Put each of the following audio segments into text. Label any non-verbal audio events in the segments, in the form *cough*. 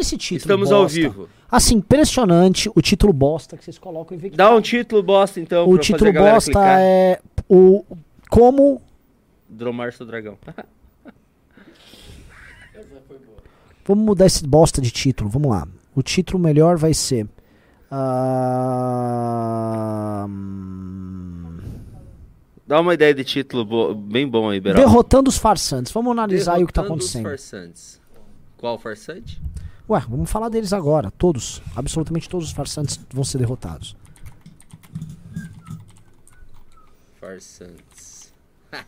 esse título. Estamos bosta. ao vivo. Assim, impressionante o título bosta que vocês colocam em de- Dá um título bosta, então, O pra título fazer a galera bosta clicar. é o como Dromar seu dragão. *laughs* Vamos mudar esse bosta de título. Vamos lá. O título melhor vai ser. hum, Dá uma ideia de título bo- bem bom aí, Beraldo. Derrotando os farsantes. Vamos analisar aí o que tá Derrotando os acontecendo. farsantes. Qual farsante? Ué, vamos falar deles agora. Todos. Absolutamente todos os farsantes vão ser derrotados. Farsantes. Ha.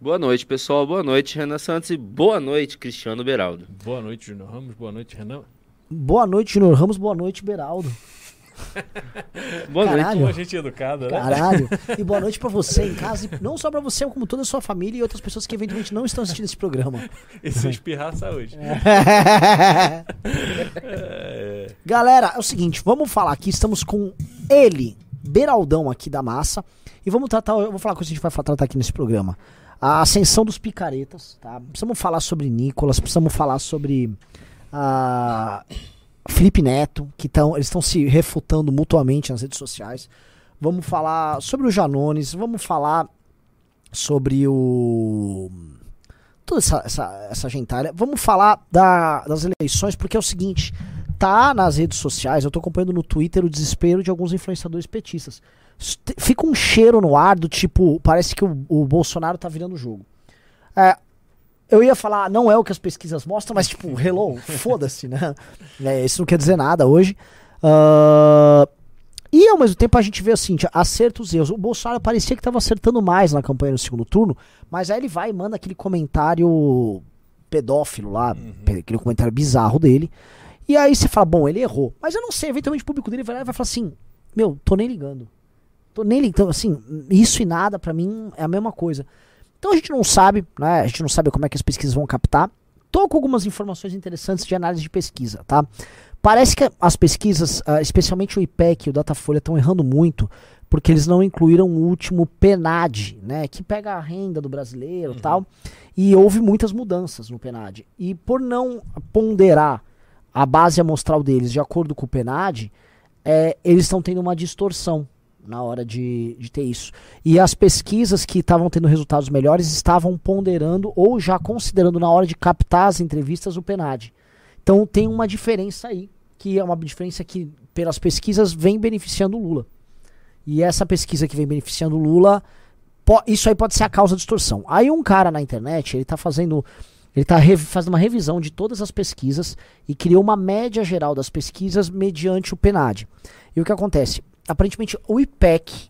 Boa noite, pessoal. Boa noite, Renan Santos. E boa noite, Cristiano Beraldo. Boa noite, Júnior Ramos. Boa noite, Renan. Boa noite, Júnior Ramos. Boa noite, Beraldo. *laughs* Boa noite. Caralho. Boa gente educada, né? Caralho. *laughs* E boa noite pra você em casa. E não só pra você, como toda a sua família e outras pessoas que eventualmente não estão assistindo esse programa. *laughs* E se espirrar, saúde. É. Galera, é o seguinte, vamos falar aqui, estamos com ele, Beraldão aqui da massa, e vamos tratar, eu vou falar com a gente vai tratar aqui nesse programa. A ascensão dos picaretas, tá? Precisamos falar sobre Nicolas, precisamos falar sobre a Felipe Neto, que tão, eles estão se refutando mutuamente nas redes sociais. Vamos falar sobre o Janones, vamos falar sobre o toda essa, essa, essa gentalha. Vamos falar da- das eleições, porque é o seguinte: tá nas redes sociais, eu tô acompanhando no Twitter o desespero de alguns influenciadores petistas. Fica um cheiro no ar do tipo, parece que o, o Bolsonaro tá virando o jogo. É, eu ia falar, não é o que as pesquisas mostram, mas tipo, hello, foda-se, né? *laughs* É, isso não quer dizer nada hoje. Ah, e ao mesmo tempo a gente vê assim, acertos e erros. O Bolsonaro parecia que estava acertando mais na campanha no segundo turno, mas aí ele vai e manda aquele comentário pedófilo lá, pe- aquele comentário bizarro dele. E aí você fala, bom, ele errou. Mas eu não sei, eventualmente o público dele vai lá e vai falar assim, meu, tô nem ligando. Tô nem ligando, assim, isso e nada pra mim é a mesma coisa. Então a gente não sabe, né? A gente não sabe como é que as pesquisas vão captar. Tô com algumas informações interessantes de análise de pesquisa, tá? Parece que as pesquisas, ah, especialmente o IPEC e o Datafolha, estão errando muito porque eles não incluíram o último PNAD, né, que pega a renda do brasileiro e tal, e houve muitas mudanças no PNAD. E por não ponderar a base amostral deles de acordo com o PNAD, é, eles estão tendo uma distorção na hora de, de ter isso. E as pesquisas que estavam tendo resultados melhores estavam ponderando ou já considerando na hora de captar as entrevistas o PNAD. Então tem uma diferença aí, que é uma diferença que, pelas pesquisas, vem beneficiando o Lula. E essa pesquisa que vem beneficiando o Lula, isso aí pode ser a causa da distorção. Aí um cara na internet, ele tá fazendo. Ele tá rev- fazendo uma revisão de todas as pesquisas e criou uma média geral das pesquisas mediante o PNAD. E o que acontece? Aparentemente, o IPEC,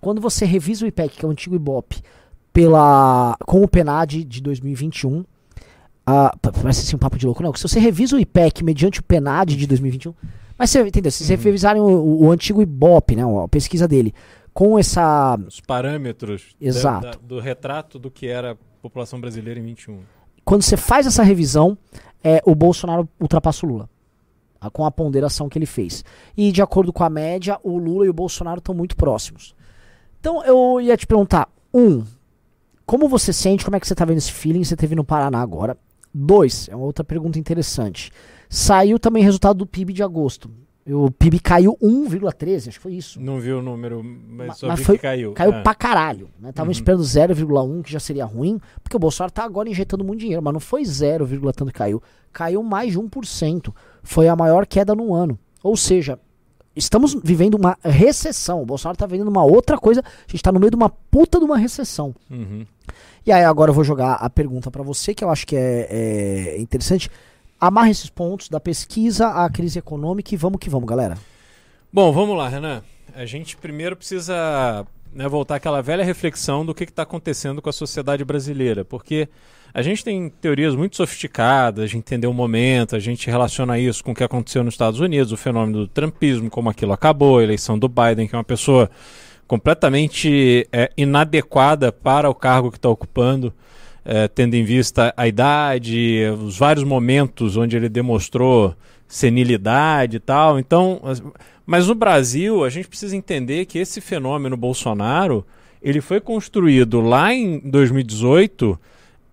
quando você revisa o IPEC, que é o antigo IBOP, pela, com o PNAD de 2021, ah, pa- parece assim um papo de louco, não. Se você revisa o IPEC mediante o PNAD de 2021, mas você entendeu? Se vocês revisarem o, o- o antigo IBOP, né, a pesquisa dele, com essa. Os parâmetros da- Exato. da- do retrato do que era a população brasileira em 21. Quando você faz essa revisão, é, o Bolsonaro ultrapassa o Lula. Com a ponderação que ele fez. E de acordo com a média, o Lula e o Bolsonaro estão muito próximos. Então eu ia te perguntar: um, como você sente? Como é que você tá vendo esse feeling? Você teve no Paraná agora. Dois, é uma outra pergunta interessante. Saiu também resultado do PIB de agosto. O PIB caiu 1,13, acho que foi isso. Não vi o número, mas Ma- só mas vi foi- que caiu. Caiu É. pra caralho. Né? Estavam Uhum. esperando 0,1, que já seria ruim, porque o Bolsonaro tá agora injetando muito dinheiro, mas não foi 0, tanto que caiu. Caiu mais de 1%. Foi a maior queda no ano. Ou seja, estamos vivendo uma recessão. O Bolsonaro tá vivendo uma outra coisa. A gente tá no meio de uma puta de uma recessão. Uhum. E aí agora eu vou jogar a pergunta pra você, que eu acho que é, é interessante. Amarra esses pontos da pesquisa à crise econômica e vamos que vamos, galera. Bom, vamos lá, Renan. A gente primeiro precisa né, voltar àquela velha reflexão do que está acontecendo com a sociedade brasileira, porque a gente tem teorias muito sofisticadas de entender o momento, a gente relaciona isso com o que aconteceu nos Estados Unidos, o fenômeno do trumpismo, como aquilo acabou, a eleição do Biden, que é uma pessoa completamente é, inadequada para o cargo que está ocupando, é, tendo em vista a idade, os vários momentos onde ele demonstrou senilidade e tal. Então, as- mas no Brasil, a gente precisa entender que esse fenômeno Bolsonaro, ele foi construído lá em 2018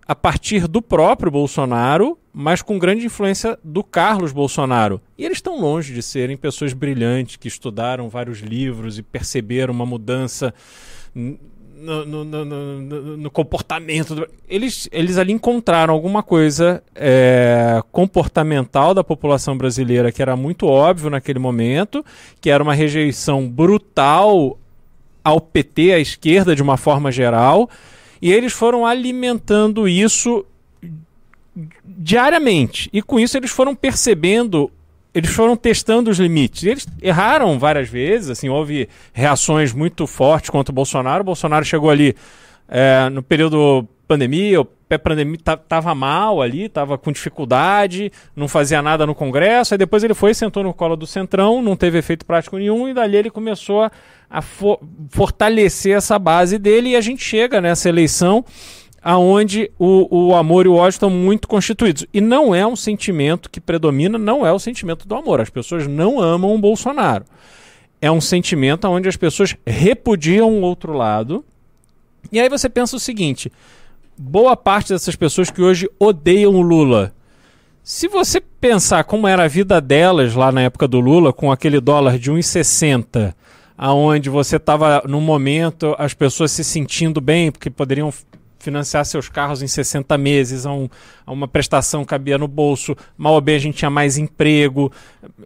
a partir do próprio Bolsonaro, mas com grande influência do Carlos Bolsonaro. E eles estão longe de serem pessoas brilhantes que estudaram vários livros e perceberam uma mudança no, no, no, comportamento. Do... Eles, eles ali encontraram alguma coisa é, comportamental da população brasileira que era muito óbvio naquele momento, que era uma rejeição brutal ao PT, à esquerda de uma forma geral, e eles foram alimentando isso diariamente. E com isso eles foram percebendo eles foram testando os limites. Eles erraram várias vezes, assim, houve reações muito fortes contra o Bolsonaro. O Bolsonaro chegou ali é, no período pandemia, o pré-pandemia tava mal ali, tava com dificuldade, não fazia nada no Congresso. Aí depois ele foi, sentou no colo do Centrão, não teve efeito prático nenhum e dali ele começou a fortalecer essa base dele e a gente chega nessa eleição aonde o, o amor e o ódio estão muito constituídos. E não é um sentimento que predomina, não é o sentimento do amor. As pessoas não amam o Bolsonaro. É um sentimento onde as pessoas repudiam o outro lado. E aí você pensa o seguinte: boa parte dessas pessoas que hoje odeiam o Lula. Se você pensar como era a vida delas lá na época do Lula, com aquele dólar de 1,60, aonde você estava no momento as pessoas se sentindo bem porque poderiam financiar seus carros em 60 meses, a, um, a uma prestação cabia no bolso, mal ou bem a gente tinha mais emprego.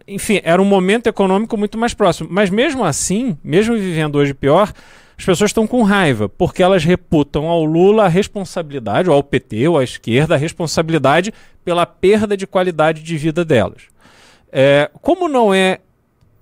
Enfim, era um momento econômico muito mais próximo. Mas mesmo assim, mesmo vivendo hoje pior, as pessoas estão com raiva, porque elas reputam ao Lula a responsabilidade, ou ao PT, ou à esquerda, a responsabilidade pela perda de qualidade de vida delas. É, como não é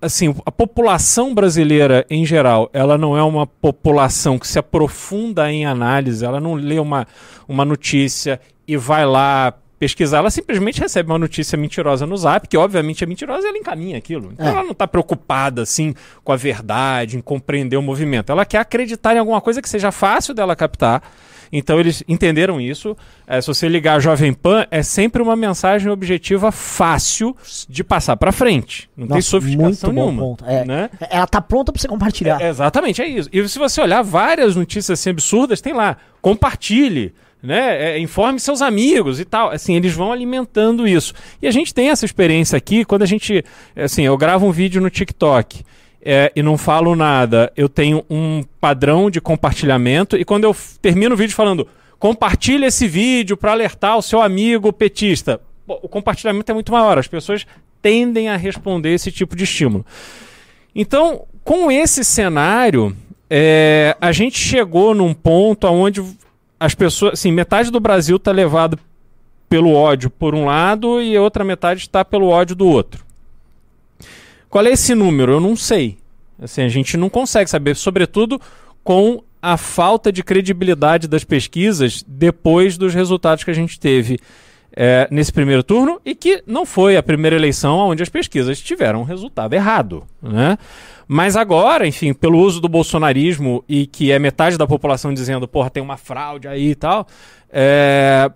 assim, a população brasileira em geral, ela não é uma população que se aprofunda em análise, ela não lê uma, uma notícia e vai lá pesquisar, ela simplesmente recebe uma notícia mentirosa no zap, que obviamente é mentirosa e ela encaminha aquilo. Então é. ela não está preocupada assim com a verdade, em compreender o movimento. Ela quer acreditar em alguma coisa que seja fácil dela captar então eles entenderam isso. É, se você ligar a Jovem Pan, é sempre uma mensagem objetiva fácil de passar para frente. Não Nossa, tem sofisticação nenhuma. É, né? Ela tá pronta para você compartilhar. É, exatamente, é isso. E se você olhar várias notícias assim, absurdas, tem lá, compartilhe. Né? É, informe seus amigos e tal. Assim, eles vão alimentando isso. E a gente tem essa experiência aqui quando a gente. Assim, eu gravo um vídeo no TikTok é, e não falo nada, eu tenho um padrão de compartilhamento e quando eu termino o vídeo falando compartilhe esse vídeo para alertar o seu amigo petista, o compartilhamento é muito maior, as pessoas tendem a responder esse tipo de estímulo. Então, com esse cenário, é, a gente chegou num ponto onde as pessoas, assim, metade do Brasil está levado pelo ódio por um lado e a outra metade está pelo ódio do outro. Qual é esse número? Eu não sei. Assim, a gente não consegue saber, sobretudo com a falta de credibilidade das pesquisas depois dos resultados que a gente teve é, nesse primeiro turno e que não foi a primeira eleição onde as pesquisas tiveram um resultado errado. Né? Mas agora, enfim, pelo uso do bolsonarismo e que é metade da população dizendo, porra, tem uma fraude aí e tal, é...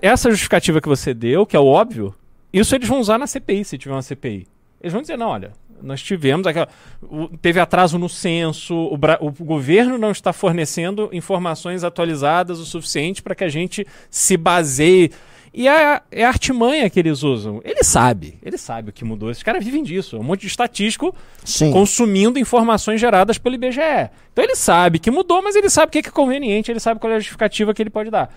essa justificativa que você deu, que é o óbvio, isso eles vão usar na CPI, se tiver uma CPI. Eles vão dizer, não, olha, nós tivemos aquela, o, teve atraso no censo, o, o, governo não está fornecendo informações atualizadas o suficiente para que a gente se baseie. E é, é a artimanha que eles usam. Ele sabe, ele sabe o que mudou. Esses caras vivem disso. É um monte de estatístico Sim. consumindo informações geradas pelo IBGE. Então ele sabe que mudou, mas ele sabe o que é conveniente, ele sabe qual é a justificativa que ele pode dar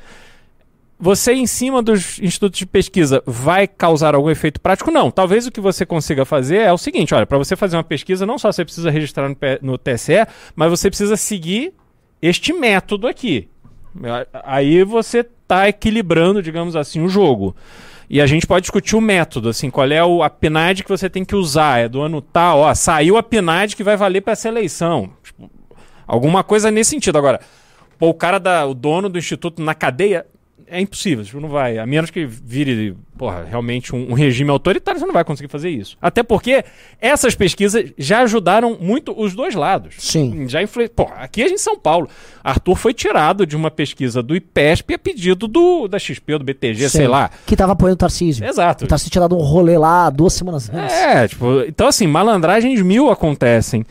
você em cima dos institutos de pesquisa vai causar algum efeito prático? Não. Talvez o que você consiga fazer é o seguinte: olha, para você fazer uma pesquisa, não só você precisa registrar no, no TSE, mas você precisa seguir este método aqui. Aí você está equilibrando, digamos assim, o jogo. E a gente pode discutir o método, assim, qual é o, a PNAD que você tem que usar. É do ano tal, ó, saiu a PNAD que vai valer para essa eleição. Tipo, alguma coisa nesse sentido. Agora, pô, o cara, da, o dono do instituto na cadeia, é impossível, tipo, não vai. A menos que vire, porra, realmente um, um, regime autoritário, você não vai conseguir fazer isso. Até porque essas pesquisas já ajudaram muito os dois lados. Sim. Já influ... Pô, aqui a gente em São Paulo, Arthur foi tirado de uma pesquisa do IPESP a pedido do, da XP, do BTG, Sim. sei lá. Que tava apoiando o Tarcísio. Exato. O Tarcísio tinha dado um rolê lá duas semanas antes. É, tipo, então assim, malandragens mil acontecem.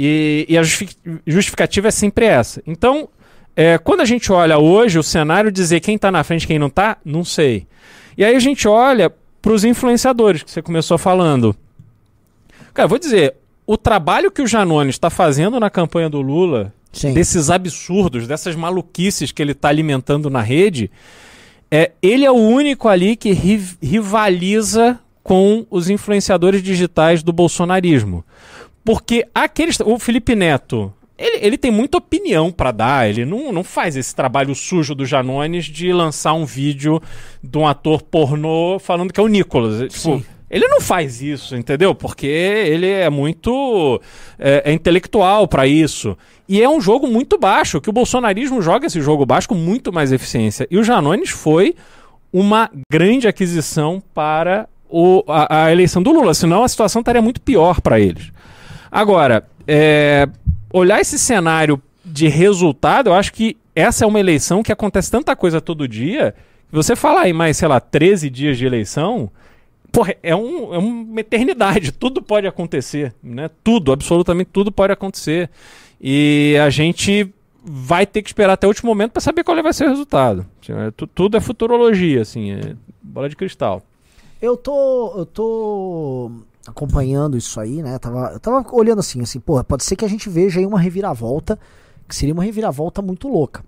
E, e a justificativa é sempre essa. Então, é, quando a gente olha hoje o cenário, dizer quem está na frente e quem não está, não sei. E aí a gente olha para os influenciadores que você começou falando. Cara, vou dizer, o trabalho que o Janones está fazendo na campanha do Lula, Sim. desses absurdos, dessas maluquices que ele está alimentando na rede, é, ele é o único ali que ri- rivaliza com os influenciadores digitais do bolsonarismo. Porque aqueles. O Felipe Neto. Ele, ele tem muita opinião para dar, ele não, não faz esse trabalho sujo do Janones de lançar um vídeo de um ator pornô falando que é o Nicolas. Tipo, Sim. ele não faz isso, entendeu? Porque ele é muito é, é intelectual para isso. E é um jogo muito baixo, que o bolsonarismo joga esse jogo baixo com muito mais eficiência. E o Janones foi uma grande aquisição para o- a, a eleição do Lula, senão a situação estaria muito pior para eles. Agora, é, olhar esse cenário de resultado, eu acho que essa é uma eleição que acontece tanta coisa todo dia, você falar em mais, sei lá, 13 dias de eleição, porra, é, um- é uma eternidade, *laughs* tudo pode acontecer, né? Tudo, absolutamente tudo pode acontecer. E a gente vai ter que esperar até o último momento para saber qual vai ser o resultado. É, tu- tudo é futurologia, assim, é bola de cristal. Eu tô. Eu tô acompanhando isso aí, né? Tava, eu tava olhando assim, assim, porra, pode ser que a gente veja aí uma reviravolta, que seria uma reviravolta muito louca.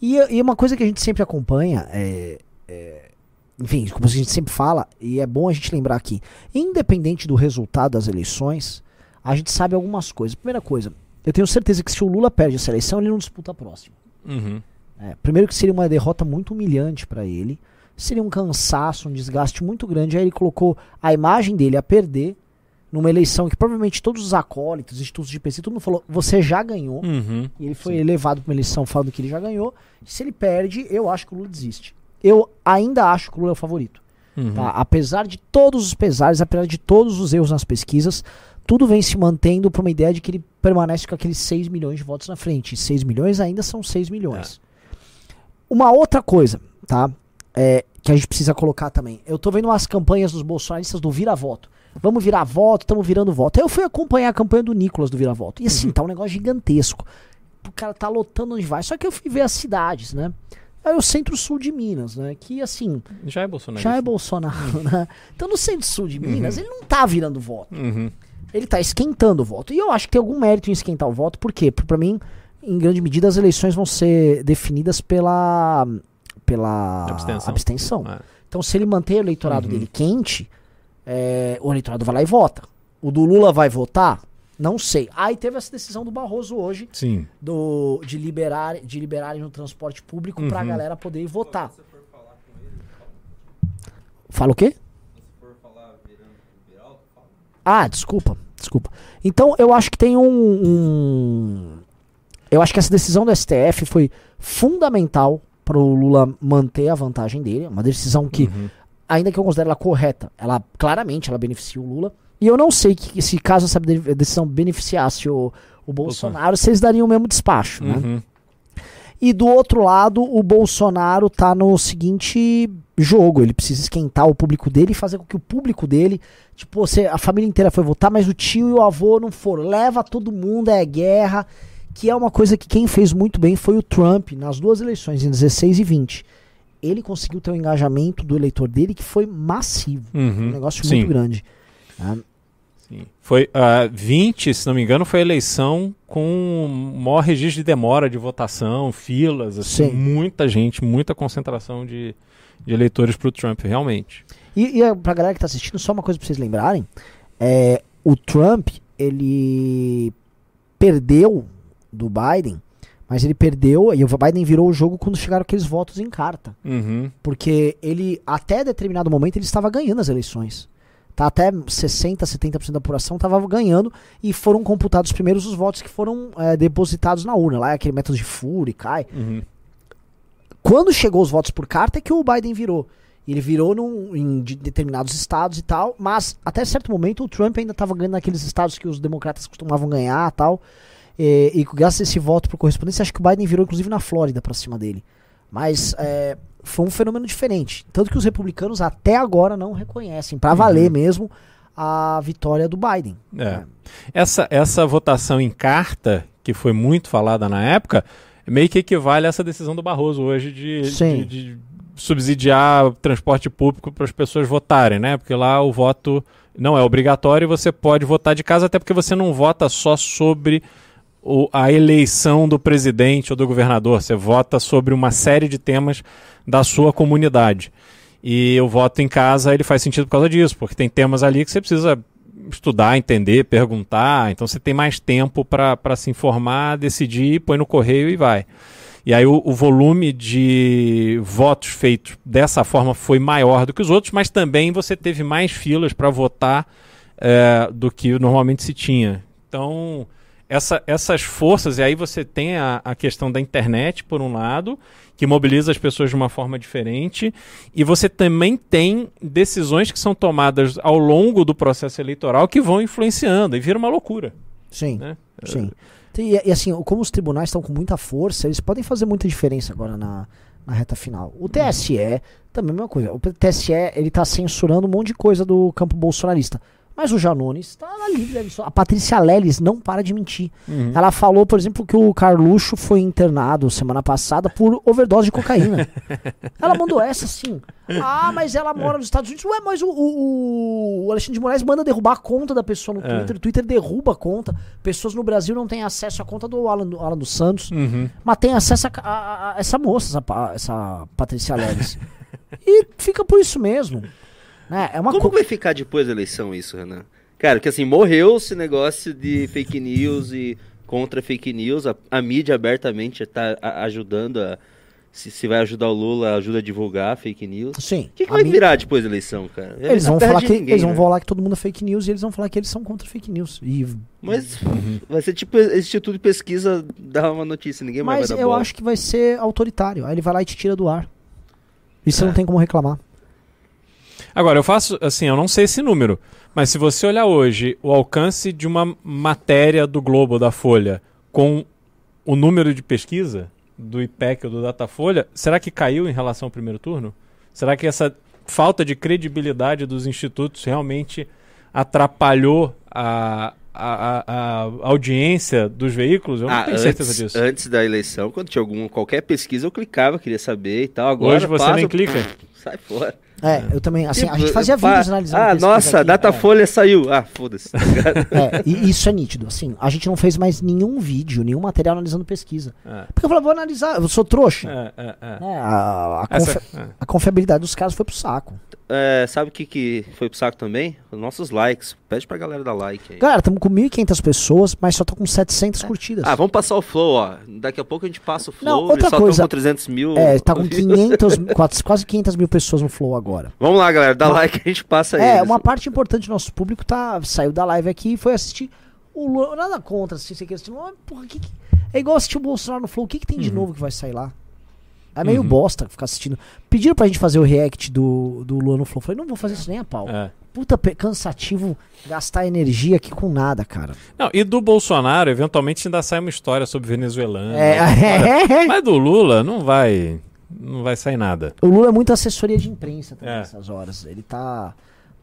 E, e uma coisa que a gente sempre acompanha é, é, Enfim, como a gente sempre fala, e é bom a gente lembrar aqui, independente do resultado das eleições, a gente sabe algumas coisas. Primeira coisa, eu tenho certeza que se o Lula perde essa eleição, ele não disputa a próxima. Uhum. É, primeiro que seria uma derrota muito humilhante para ele, seria um cansaço, um desgaste muito grande. Aí ele colocou a imagem dele a perder numa eleição que provavelmente todos os acólitos, institutos de pesquisa, todo mundo falou, você já ganhou. Uhum. E ele foi elevado para uma eleição falando que ele já ganhou. Se ele perde, eu acho que o Lula desiste. Eu ainda acho que o Lula é o favorito. Uhum. Tá? Apesar de todos os pesares, apesar de todos os erros nas pesquisas, tudo vem se mantendo para uma ideia de que ele permanece com aqueles 6 milhões de votos na frente. E 6 milhões ainda são 6 milhões. Uma outra coisa, tá? É, que a gente precisa colocar também. Eu tô vendo umas campanhas dos bolsonaristas do vira-voto. Vamos virar voto, estamos virando voto. Aí eu fui acompanhar a campanha do Nicolas do vira-voto. E assim, tá um negócio gigantesco. O cara tá lotando onde vai. Só que eu fui ver as cidades, né? Aí o centro-sul de Minas, né? Que assim, Já é Bolsonaro. já é Bolsonaro, né? Então no centro-sul de Minas, ele não tá virando voto. Uhum. Ele tá esquentando o voto. E eu acho que tem algum mérito em esquentar o voto, por quê? Porque pra mim, em grande medida, as eleições vão ser definidas pela. Pela Abstenção. abstenção. É. Então, se ele manter o eleitorado Uhum. dele quente, é, o eleitorado vai lá e vota. O do Lula vai votar? Não sei. Aí teve essa decisão do Barroso hoje Sim. do, de liberar de liberarem no transporte público pra Uhum. galera poder ir votar. Fala o quê? Ah, desculpa, desculpa. Então eu acho que tem um, um- eu acho que essa decisão do STF foi fundamental para o Lula manter a vantagem dele, uma decisão que Uhum. ainda que eu considere ela correta, ela claramente ela beneficia o Lula. E eu não sei que, se caso essa de- decisão beneficiasse o, o Bolsonaro, eles dariam o mesmo despacho, né? Uhum. E do outro lado, o Bolsonaro tá no seguinte jogo. Ele precisa esquentar o público dele e fazer com que o público dele, tipo, você, a família inteira foi votar, mas o tio e o avô não foram. Leva todo mundo, é guerra. Que é uma coisa que quem fez muito bem foi o Trump nas duas eleições, em 16 e 20. Ele conseguiu ter um engajamento do eleitor dele que foi massivo. Uhum. Um negócio Sim. muito grande. Ah, Sim. Foi ah, 20, se não me engano, foi a eleição com o maior registro de demora de votação, filas, assim, Sim. muita gente, muita concentração de, de eleitores pro Trump, realmente. E, e é, pra galera que tá assistindo, só uma coisa pra vocês lembrarem. É, o Trump, ele perdeu do Biden, mas ele perdeu, e o Biden virou o jogo quando chegaram aqueles votos em carta. Uhum. Porque ele, até determinado momento, ele estava ganhando as eleições. Tá até 60, 70% da apuração estava ganhando e foram computados primeiros os votos que foram é, depositados na urna. Lá é aquele método de furo e cai. Uhum. Quando chegou os votos por carta é que o Biden virou. Ele virou num, em de- determinados estados e tal, mas até certo momento o Trump ainda estava ganhando naqueles estados que os democratas costumavam ganhar e tal. E, e graças a esse voto por correspondência, acho que o Biden virou inclusive na Flórida pra cima dele. Mas é, foi um fenômeno diferente. Tanto que os republicanos até agora não reconhecem, pra valer mesmo, a vitória do Biden. É. Essa, essa votação em carta, que foi muito falada na época, meio que equivale a essa decisão do Barroso hoje de, de, de subsidiar o transporte público para as pessoas votarem, né? Porque lá o voto não é obrigatório e você pode votar de casa, até porque você não vota só sobre o- a eleição do presidente ou do governador, você vota sobre uma série de temas da sua comunidade. E o voto em casa ele faz sentido por causa disso, porque tem temas ali que você precisa estudar, entender, perguntar, então você tem mais tempo para se informar, decidir, põe no correio e vai. E aí o, o volume de votos feitos dessa forma foi maior do que os outros, mas também você teve mais filas para votar eh, do que normalmente se tinha. Então, essa- essas forças, e aí você tem a, a questão da internet, por um lado, que mobiliza as pessoas de uma forma diferente, e você também tem decisões que são tomadas ao longo do processo eleitoral que vão influenciando, e vira uma loucura. Sim. Né? Sim. E, e assim, como os tribunais estão com muita força, eles podem fazer muita diferença agora na, na reta final. O TSE, também é a mesma coisa. O TSE, ele tá censurando um monte de coisa do campo bolsonarista. Mas o Janones tá na livre. A Patrícia Leles não para de mentir. Ela falou, por exemplo, que o Carluxo foi internado semana passada por overdose de cocaína. *laughs* ela mandou essa assim. Ah, mas ela mora nos Estados Unidos. Ué, mas o, o- o Alexandre de Moraes manda derrubar a conta da pessoa no É. Twitter. O Twitter derruba a conta. Pessoas no Brasil não têm acesso à conta do Alan, do Alan dos Santos. Uhum. Mas tem acesso a, a- a- essa moça, essa, essa Patrícia Leves. *laughs* e fica por isso mesmo. Né? É uma Como coisa. vai ficar depois da eleição isso, Renan? Cara, que assim, morreu esse negócio de fake news e contra fake news. A, a mídia abertamente tá a- ajudando a. Se, se vai ajudar o Lula, ajuda a divulgar fake news. O Sim. que, que a vai mim- virar depois da eleição, cara? Eles Não vão, falar que, ninguém, eles vão né? falar que todo mundo é fake news e eles vão falar que eles são contra fake news. E, Mas vai ser tipo esse Instituto de Pesquisa dar uma notícia, ninguém mais mas vai dar eu bola. acho que vai ser autoritário. Aí ele vai lá e te tira do ar. E você não tem como reclamar. Agora, eu faço, assim, eu não sei esse número, mas se você olhar hoje o alcance de uma matéria do Globo, da Folha, com o número de pesquisa do IPEC ou do Datafolha, será que caiu em relação ao primeiro turno? Será que essa falta de credibilidade dos institutos realmente atrapalhou a, a, a- a audiência dos veículos? Eu não Ah, tenho antes, certeza disso. antes da eleição, quando tinha alguma, qualquer pesquisa, eu clicava, queria saber e tal. Agora Hoje você passa, nem clica? *laughs* Sai fora. É, eu também. Assim, a Tipo, gente fazia vídeos analisando. Ah, nossa, aqui. Datafolha saiu. Ah, foda-se. tá? *laughs* É, e isso é nítido. Assim, a gente não fez mais nenhum vídeo, nenhum material analisando pesquisa. É, Porque eu falei, vou analisar, eu sou trouxa. é, é, é. É, a, a, Essa- confi- é. a confiabilidade dos caras foi pro saco. É, sabe o que, que foi pro saco também? Os nossos likes. Pede pra galera dar like aí. Galera, estamos com 1.500 pessoas, mas só tô com 700 curtidas. Ah, vamos passar o flow, ó. Daqui a pouco a gente passa o flow. Não, outra só coisa. com 300 mil. É, tá com 500, quase, quase 500 mil pessoas no Flow agora. Vamos lá, galera. Dá Uma- like que a gente passa É, eles. uma parte importante do nosso público tá, saiu da live aqui e foi assistir o Lula. Nada contra se você quer assistir. Mas, porra, que, que- é igual assistir o Bolsonaro no Flow. O que, que tem de Uhum. novo que vai sair lá? É meio Uhum. bosta ficar assistindo. Pediram pra gente fazer o react do, do Lula no Flow. Eu Falei, não vou fazer isso nem a pau. É. Puta cansativo gastar energia aqui com nada, cara. Não, e do Bolsonaro, eventualmente ainda sai uma história sobre venezuelano. É, *laughs* é, Mas do Lula não vai, não vai sair nada. O Lula é muito assessoria de imprensa também É. nessas horas. Ele tá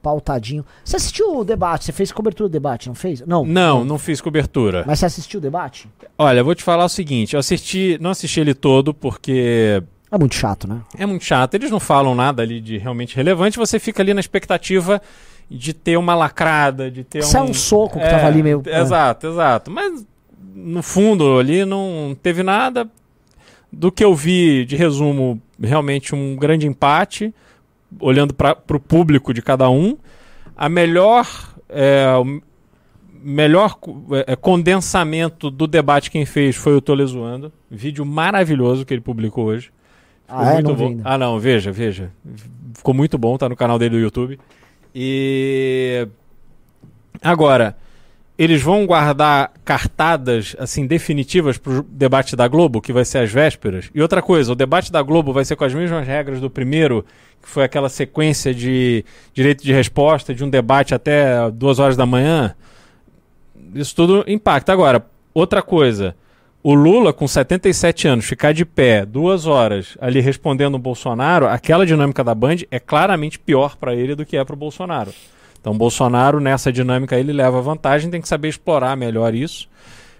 pautadinho. Você assistiu o debate? Você fez cobertura do debate, não fez? Não. Não, não fiz cobertura. Mas você assistiu o debate? Olha, eu vou te falar o seguinte, eu assisti, não assisti ele todo porque É muito chato, né? é muito chato. Eles não falam nada ali de realmente relevante, você fica ali na expectativa de ter uma lacrada, de ter Sai um um soco que tava ali meio- é. Exato, exato. Mas no fundo ali não teve nada. Do que eu vi de resumo, realmente um grande empate, olhando para o público de cada um. A melhor. é, o melhor é, condensamento do debate quem fez foi o Tolezoando. Vídeo maravilhoso que ele publicou hoje. Ficou Ah, é? muito Não bom. Ah, não, veja, veja. Ficou muito bom, tá no canal dele do YouTube. E agora, eles vão guardar cartadas assim definitivas pro debate da Globo, que vai ser às vésperas. E outra coisa, o debate da Globo vai ser com as mesmas regras do primeiro, que foi aquela sequência de direito de resposta, de um debate até duas horas da manhã. Isso tudo impacta. Agora, outra coisa. O Lula, com 77 anos, ficar de pé duas horas ali respondendo o Bolsonaro, aquela dinâmica da Band é claramente pior para ele do que é para o Bolsonaro. Então, Bolsonaro, nessa dinâmica, ele leva vantagem, tem que saber explorar melhor isso.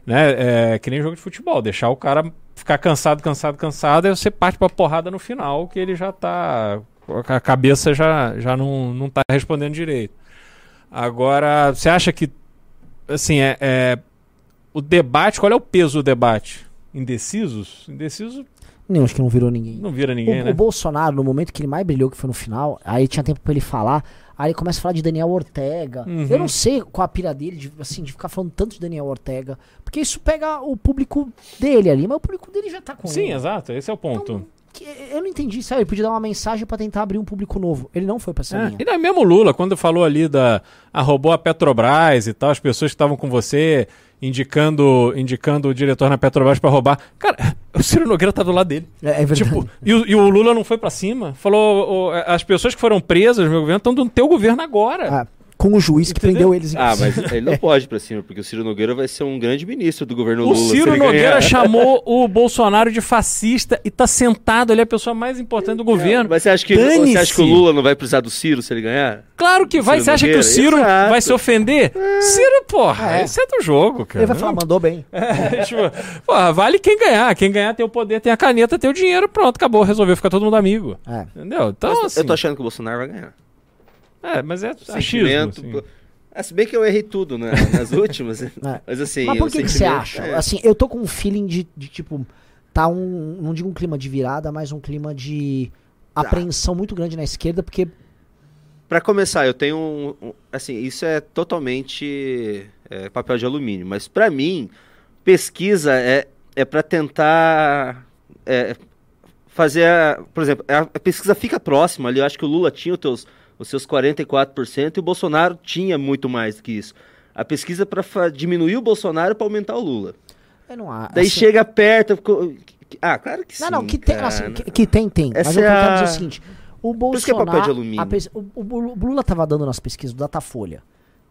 Né? É que nem jogo de futebol, deixar o cara ficar cansado, cansado, cansado, aí você parte pra porrada no final, que ele já tá. A cabeça já, já não, não tá respondendo direito. Agora, você acha que. Assim, é, é. O debate, qual é o peso do debate? Indecisos? Indecisos Não, acho que não virou ninguém. não vira O, ninguém, o né? Bolsonaro, no momento que ele mais brilhou, que foi no final, aí tinha tempo pra ele falar, aí ele começa a falar de Daniel Ortega. Uhum. Eu não sei qual a pira dele, de, assim, de ficar falando tanto de Daniel Ortega, porque isso pega o público dele ali, mas o público dele já tá com Sim, ele. exato, esse é o ponto. Então, eu não entendi, sabe? Ele podia dar uma mensagem pra tentar abrir um público novo. Ele não foi pra essa É, linha. e não é mesmo o Lula, quando falou ali da. A roubou a Petrobras e tal, as pessoas que estavam com você indicando indicando o diretor na Petrobras pra roubar. Cara, *laughs* o Ciro Nogueira tá do lado dele. É, é verdade. Tipo, e, o- e o Lula não foi pra cima? Falou, "Ô, as pessoas que foram presas no meu governo estão no teu governo agora. Ah, com o juiz que Entendeu? prendeu eles. Ah, mas ele não *laughs* pode ir pra cima, porque o Ciro Nogueira vai ser um grande ministro do governo O Lula. se Ciro Nogueira ganhar. chamou *laughs* o Bolsonaro de fascista e tá sentado ali, a pessoa mais importante do governo. Mas você acha, que, você acha que o Lula não vai precisar do Ciro se ele ganhar? Claro que vai. Você acha que o? Ciro Exato. vai se ofender? Ciro, porra, É. isso é do jogo, cara. Ele vai falar, mandou bem. *laughs* É, tipo, porra, vale quem ganhar. Quem ganhar tem o poder, tem a caneta, tem o dinheiro, pronto, acabou, resolveu ficar todo mundo amigo. É. Entendeu? Então, Mas assim. Eu tô achando que o Bolsonaro vai ganhar. É, mas é achismo. Sentimento. assim. Ah, se bem que eu errei tudo né, nas *laughs* últimas. Mas assim. Mas por o que, que você acha? é. Assim, eu tô com um feeling de, de, tipo, tá um, não digo um clima de virada, mas um clima de Tá. apreensão muito grande na esquerda, porque Pra começar, eu tenho um, um- assim, isso é totalmente é, papel de alumínio, mas pra mim, pesquisa é, é para tentar é, fazer, a, por exemplo, a, a pesquisa fica próxima ali, eu acho que o Lula tinha os, teus, os seus 44% e o Bolsonaro tinha muito mais do que isso. A pesquisa para diminuir o Bolsonaro para aumentar o Lula. eu não acho. Daí assim, chega perto, ah, claro que sim. Não, não, que tem, assim, que, que tem, tem. Mas Essa eu é quero dizer o seguinte: o é Bolsonaro. papel de alumínio. a pes- o, o- o Lula tava dando nas pesquisas do Datafolha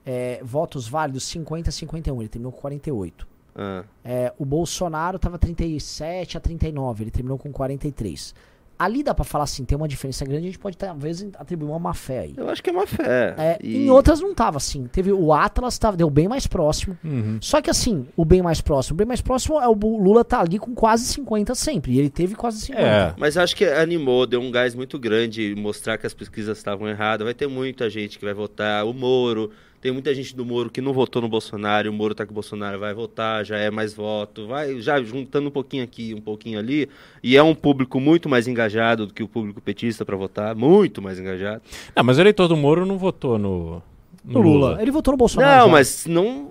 é, votos válidos 50 a 51, ele terminou com 48. Ah, É, o Bolsonaro tava 37 a 39, ele terminou com 43. Ali dá pra falar assim, tem uma diferença grande, a gente pode talvez atribuir uma má fé aí. eu acho que é uma fé. É, E- Em outras não tava assim. Teve o Atlas, tava, deu bem mais próximo. Uhum. Só que assim, o bem mais próximo, o bem mais próximo é o Lula tá ali com quase 50 sempre. E ele teve quase 50. É. Mas acho que animou, deu um gás muito grande mostrar que as pesquisas estavam erradas. Vai ter muita gente que vai votar. O Moro, tem muita gente do Moro que não votou no Bolsonaro. O Moro tá com o Bolsonaro, vai votar, já é mais voto. Vai já juntando um pouquinho aqui, um pouquinho ali. E é um público muito mais engajado do que o público petista para votar. Muito mais engajado. Não, mas o eleitor do Moro não votou no, no Lula. Lula. Ele votou no Bolsonaro. não, já. mas não.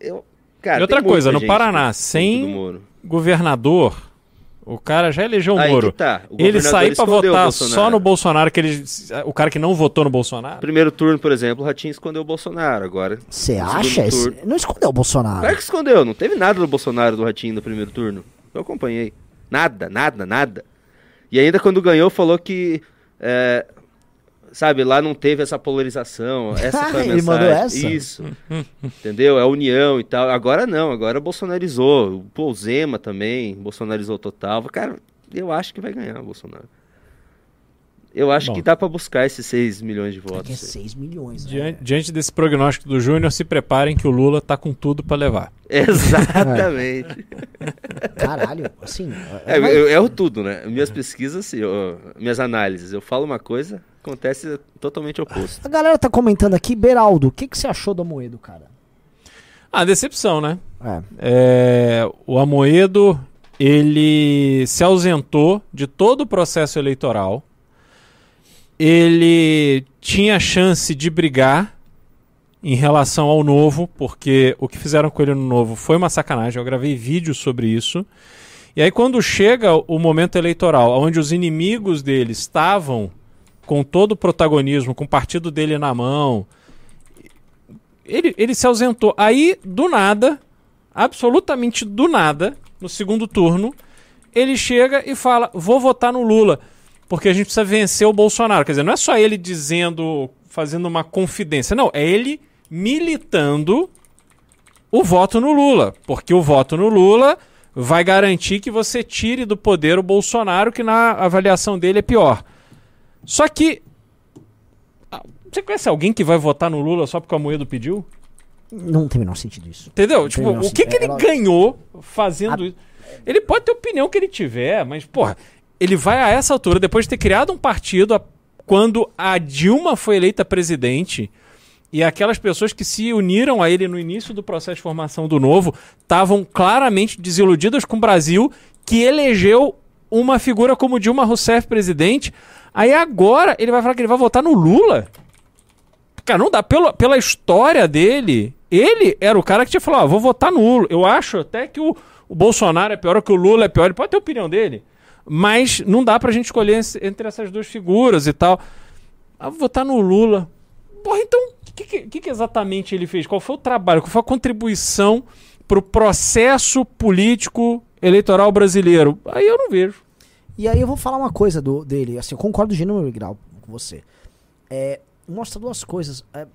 Eu, cara, E outra coisa, no Paraná, sem- do Moro. Governador, o cara já elegeu o Aí Moro. que tá. O Ele sair o votar só no Bolsonaro, que ele, o cara que não votou no Bolsonaro. Primeiro turno, por exemplo, o Ratinho escondeu o Bolsonaro. Agora, Você acha? Esse- Não escondeu o Bolsonaro. Claro que escondeu, não teve nada do Bolsonaro do Ratinho no primeiro turno. Eu acompanhei. Nada, nada, nada. E ainda quando ganhou, falou que. é, sabe, lá não teve essa polarização. *laughs* Essa foi a Ele mandou essa? Isso. Entendeu? É a união e tal. Agora não, agora bolsonarizou. Pô, o Zema também, bolsonarizou total. Cara, eu acho que vai ganhar o Bolsonaro. Eu acho Bom. que dá pra buscar esses 6 milhões de é votos. aí. 6 milhões. né? Diante, diante desse prognóstico do Júnior, se preparem que o Lula tá com tudo pra levar. *laughs* Exatamente. *laughs* Caralho, assim. É, mas- eu erro tudo, né? Minhas pesquisas, assim, eu- minhas análises, eu falo uma coisa, acontece totalmente oposto. A galera tá comentando aqui, Beraldo, o que, que você achou do Amoedo, cara? Ah, decepção, né? É. É, o Amoedo, ele se ausentou de todo o processo eleitoral. Ele tinha chance de brigar em relação ao novo, porque o que fizeram com ele no novo foi uma sacanagem. Eu gravei vídeo sobre isso. E aí, quando chega o momento eleitoral, onde os inimigos dele estavam com todo o protagonismo, com o partido dele na mão, ele, ele se ausentou. Aí, do nada, absolutamente do nada, no segundo turno, ele chega e fala: vou votar no Lula, porque a gente precisa vencer o Bolsonaro. Quer dizer, não é só ele dizendo, fazendo uma confidência, não, é ele militando o voto no Lula, porque o voto no Lula vai garantir que você tire do poder o Bolsonaro, que na avaliação dele é pior. Só que. ah, Você conhece alguém que vai votar no Lula só porque o Amoedo pediu? Não tem o menor sentido isso. Entendeu? Não Tipo, o que, que ele É, ela- ganhou fazendo A- isso? Ele pode ter a opinião que ele tiver, mas, porra, ele vai a essa altura, depois de ter criado um partido, a- quando a Dilma foi eleita presidente, e aquelas pessoas que se uniram a ele no início do processo de formação do novo estavam claramente desiludidas com o Brasil, que elegeu uma figura como Dilma Rousseff presidente. Aí agora ele vai falar que ele vai votar no Lula? Cara, não dá. Pela, pela história dele, ele era o cara que tinha falado, ó, vou votar no Lula. Eu acho até que o, o Bolsonaro é pior que o Lula é pior. Ele pode ter a opinião dele. Mas não dá pra gente escolher entre essas duas figuras e tal. Ah, vou votar no Lula. Porra, então, o que, que que exatamente ele fez? Qual foi o trabalho? Qual foi a contribuição pro processo político eleitoral brasileiro? Aí eu não vejo. E aí eu vou falar uma coisa do, dele, assim, eu concordo gênero grau com você. É, mostra duas coisas. É,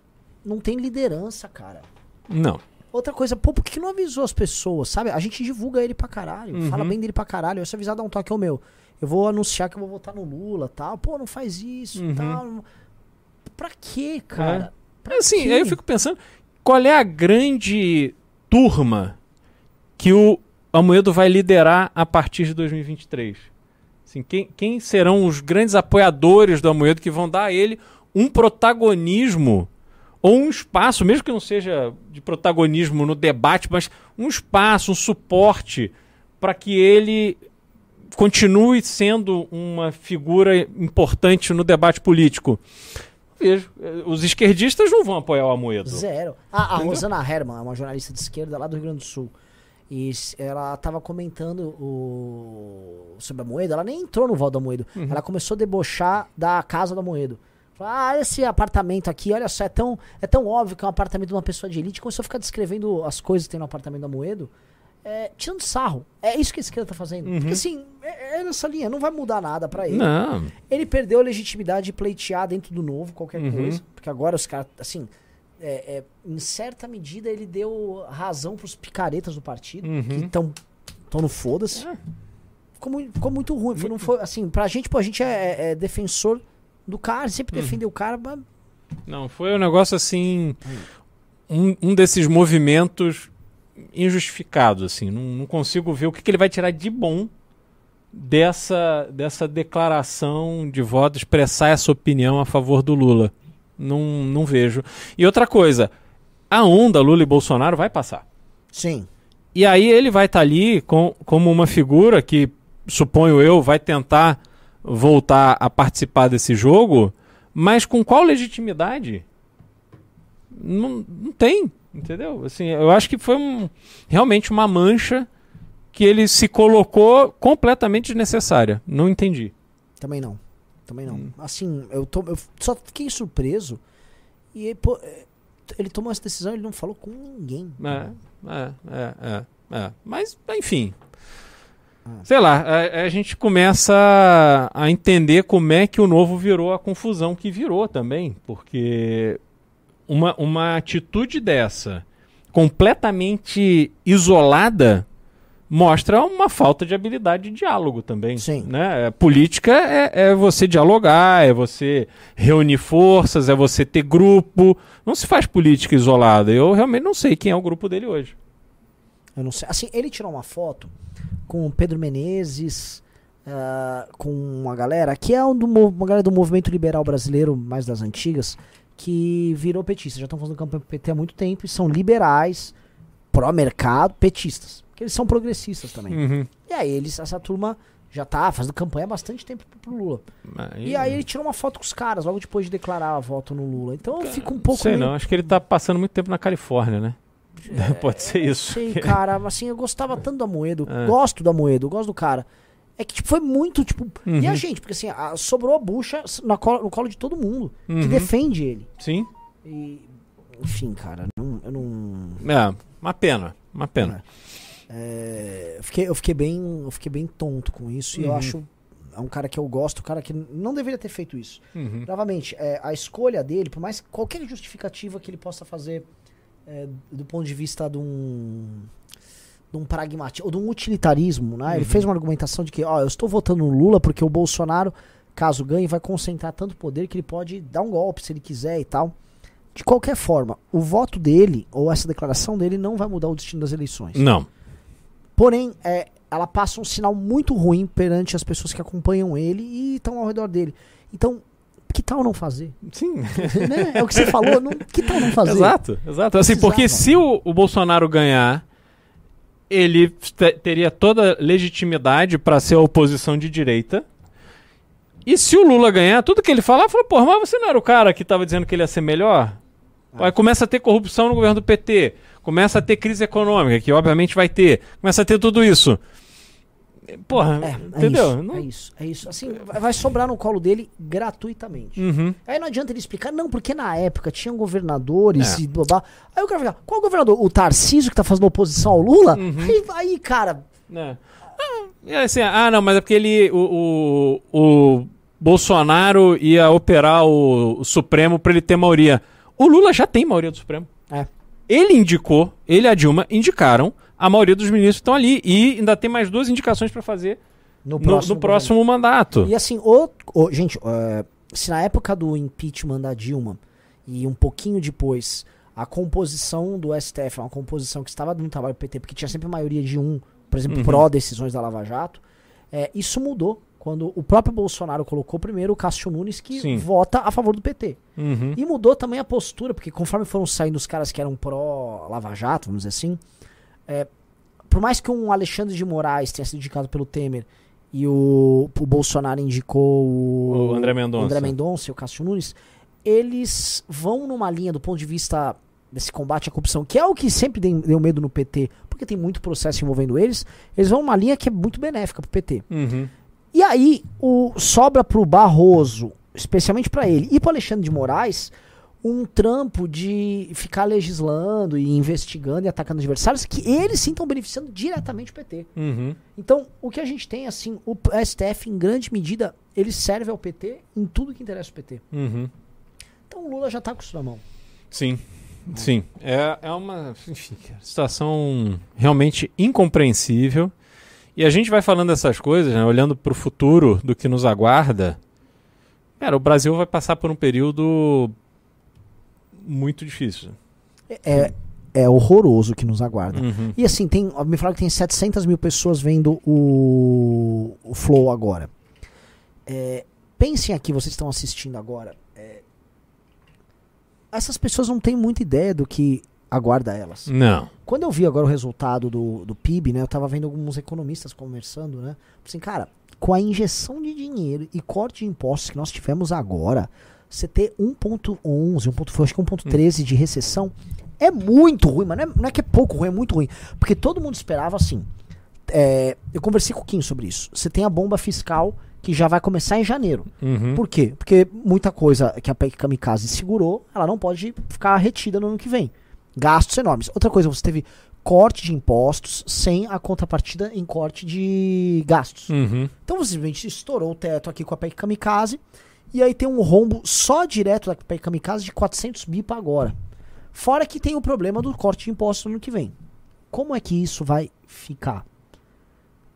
não tem liderança, cara. Não. Outra coisa, pô, por que não avisou as pessoas, sabe? A gente divulga ele pra caralho, Uhum. fala bem dele pra caralho. Se avisar, dá um toque ao meu. Eu vou anunciar que eu vou votar no Lula tal. Pô, não faz isso Uhum. tal. Pra quê, cara? Pra Assim, quê? aí eu fico pensando, qual é a grande turma que o Amoedo vai liderar a partir de 2023? Assim, quem, quem serão os grandes apoiadores do Amoedo que vão dar a ele um protagonismo ou um espaço, mesmo que não seja de protagonismo no debate, mas um espaço, um suporte para que ele continue sendo uma figura importante no debate político? Vejo. Eh, Os esquerdistas não vão apoiar o Amoedo. Zero. Ah, a Entendeu? Rosana Herman, é uma jornalista de esquerda lá do Rio Grande do Sul. E ela tava comentando o... sobre a Moedo. Ela nem entrou no Val da Moedo. Uhum. Ela começou a debochar da casa da Moedo. Falou, ah, esse apartamento aqui, olha só, é tão, é tão óbvio que é um apartamento de uma pessoa de elite. Começou a ficar descrevendo as coisas que tem no apartamento da Moedo. É, tirando sarro. É isso que a esquerda tá fazendo. Porque assim, é, é nessa linha, não vai mudar nada pra ele. Não. Ele perdeu a legitimidade de pleitear dentro do novo, qualquer Uhum. coisa. Porque agora os caras, assim, é, é, em certa medida ele deu razão pros picaretas do partido, Uhum. que estão no foda-se. É. Ficou, ficou muito ruim. Foi, não foi, assim, pra gente, pô, a gente é, é- é defensor do cara, sempre Uhum. defendeu o cara, mas Não, foi um negócio assim. Um, um desses movimentos injustificados, assim. Não, não consigo ver o que, que ele vai tirar de bom dessa, dessa declaração de voto, expressar essa opinião a favor do Lula. Não, não vejo. E outra coisa, a onda Lula e Bolsonaro vai passar. sim. E aí ele vai estar ali com, como uma figura que, suponho eu, vai tentar voltar a participar desse jogo, mas com qual legitimidade? Não, não tem, entendeu? Assim, eu acho que foi um- realmente uma mancha que ele se colocou completamente desnecessária. Não entendi. Também não. Também não. Hum. Assim, eu, tô, eu só fiquei surpreso. E ele, pô, é, ele tomou essa decisão, ele não falou com ninguém. É, é, é, é, é. Mas, enfim. Ah. Sei lá, a, a gente começa a entender como é que o novo virou a confusão que virou também. Porque uma, uma atitude dessa, completamente isolada, mostra uma falta de habilidade de diálogo também. Sim. Né? Política é, é você dialogar, é você reunir forças, é você ter grupo. Não se faz política isolada. Eu realmente não sei quem é o grupo dele hoje. Eu não sei. Assim, ele tirou uma foto com o Pedro Menezes, ah, com uma galera que é um do, uma galera do movimento liberal brasileiro, mais das antigas, que virou petista. Já estão fazendo campanha PT há muito tempo e são liberais, pró-mercado, petistas. Porque eles são progressistas também. Uhum. E aí eles, essa turma já tá fazendo campanha há bastante tempo pro, Lula. E aí ele tirou uma foto com os caras logo depois de declarar a voto no Lula. Então eu fico um pouco Sei meio não, acho que ele tá passando muito tempo na Califórnia, né? *laughs* Pode ser isso. Sei, cara, assim, eu gostava tanto do Amoedo. É. Gosto do Amoedo, gosto do cara. É que tipo, foi muito, tipo. E a Uhum. gente, porque assim, a- sobrou a bucha na colo- no colo de todo mundo que Uhum. defende ele. Sim. E. Enfim, cara, não- eu não. É, uma pena. Uma pena. é, eu, fiquei, eu, fiquei bem, eu fiquei bem tonto com isso. E eu Uhum. acho. É um cara que eu gosto, um cara que não deveria ter feito isso. Uhum. Novamente, é, a escolha dele, por mais qualquer justificativa que ele possa fazer é, do ponto de vista de um, de um pragmatismo, ou de um utilitarismo, né? Ele Uhum. fez uma argumentação de que, ó, eu estou votando no Lula porque o Bolsonaro, caso ganhe, vai concentrar tanto poder que ele pode dar um golpe se ele quiser e tal. De qualquer forma, o voto dele, ou essa declaração dele, não vai mudar o destino das eleições. Não. Porém, é, ela passa um sinal muito ruim perante as pessoas que acompanham ele e estão ao redor dele. Então, que tal não fazer? Sim. Né? É o que você *laughs* falou, não, que tal não fazer? Exato, exato. Assim, Precisava. porque se o, o Bolsonaro ganhar, ele te- teria toda legitimidade para ser a oposição de direita. E se o Lula ganhar, tudo que ele falar, fala, porra, mas você não era o cara que estava dizendo que ele ia ser melhor? Aí começa a ter corrupção no governo do PT, começa a ter crise econômica, que obviamente vai ter, começa a ter tudo isso. Porra, É, é entendeu? Isso, Não- é isso, é isso. Assim, vai sobrar no colo dele gratuitamente. Uhum. Aí não adianta ele explicar, não, porque na época tinham governadores É. e blá. Aí o cara fica, qual governador? O Tarcísio que tá fazendo oposição ao Lula? Uhum. Aí, aí, cara, É. Ah, é assim, ah, não, mas é porque ele. O, o, o Bolsonaro ia operar o, o Supremo pra ele ter maioria. O Lula já tem maioria do Supremo. É. Ele indicou, ele e a Dilma indicaram, a maioria dos ministros estão ali. E ainda tem mais duas indicações pra fazer no no, próximo. no próximo mandato. E assim, o, o- gente, é, se na época do impeachment da Dilma e um pouquinho depois a composição do STF é uma composição que estava dando trabalho pro PT, porque tinha sempre maioria de um, por exemplo, Uhum. pró-decisões da Lava Jato, é, isso mudou quando o próprio Bolsonaro colocou primeiro o Cássio Nunes, que Sim. vota a favor do PT. Uhum. E mudou também a postura, porque conforme foram saindo os caras que eram pró-Lava Jato, vamos dizer assim, é, por mais que um Alexandre de Moraes tenha sido indicado pelo Temer e o, o Bolsonaro indicou o, O André Mendonça. André Mendonça e o Cássio Nunes, eles vão numa linha do ponto de vista desse combate à corrupção, que é o que sempre deu, medo no PT, porque tem muito processo envolvendo eles, eles vão numa linha que é muito benéfica pro PT. Uhum. E aí, o, sobra pro Barroso, especialmente pra ele, e pro Alexandre de Moraes, um trampo de ficar legislando e investigando e atacando adversários que eles sim estão beneficiando diretamente o PT. Uhum. Então, o que a gente tem, assim, o STF, em grande medida, ele serve ao PT em tudo que interessa o PT. Uhum. Então o Lula já tá com isso na mão. Sim, sim. É, é uma enfim, situação realmente incompreensível. E a gente vai falando essas coisas, né, olhando para o futuro do que nos aguarda. Cara, o Brasil vai passar por um período muito difícil. É, é horroroso o que nos aguarda. Uhum. E assim, tem, me falaram que tem 700 mil pessoas vendo o, o Flow agora. É, pensem aqui, vocês estão assistindo agora. é, essas pessoas não têm muita ideia do que aguarda elas. Não. Quando eu vi agora o resultado do, do PIB, né? Eu tava vendo alguns economistas conversando, né? Assim, cara, com a injeção de dinheiro e corte de impostos que nós tivemos agora, você ter 1.11, 1. foi, acho que 1.13 de recessão é muito ruim, mas não é, não é que é pouco ruim, é muito ruim. Porque todo mundo esperava assim. é, eu conversei com o Kim sobre isso. Você tem a bomba fiscal que já vai começar em janeiro. Uhum. Por quê? Porque muita coisa que a PEC Kamikaze segurou, ela não pode ficar retida no ano que vem. Gastos enormes. Outra coisa, você teve corte de impostos sem a contrapartida em corte de gastos. Uhum. Então você simplesmente estourou o teto aqui com a PEC Kamikaze e aí tem um rombo só direto da PEC Kamikaze de 400 bi para agora. Fora que tem o problema do corte de impostos no ano que vem. Como é que isso vai ficar?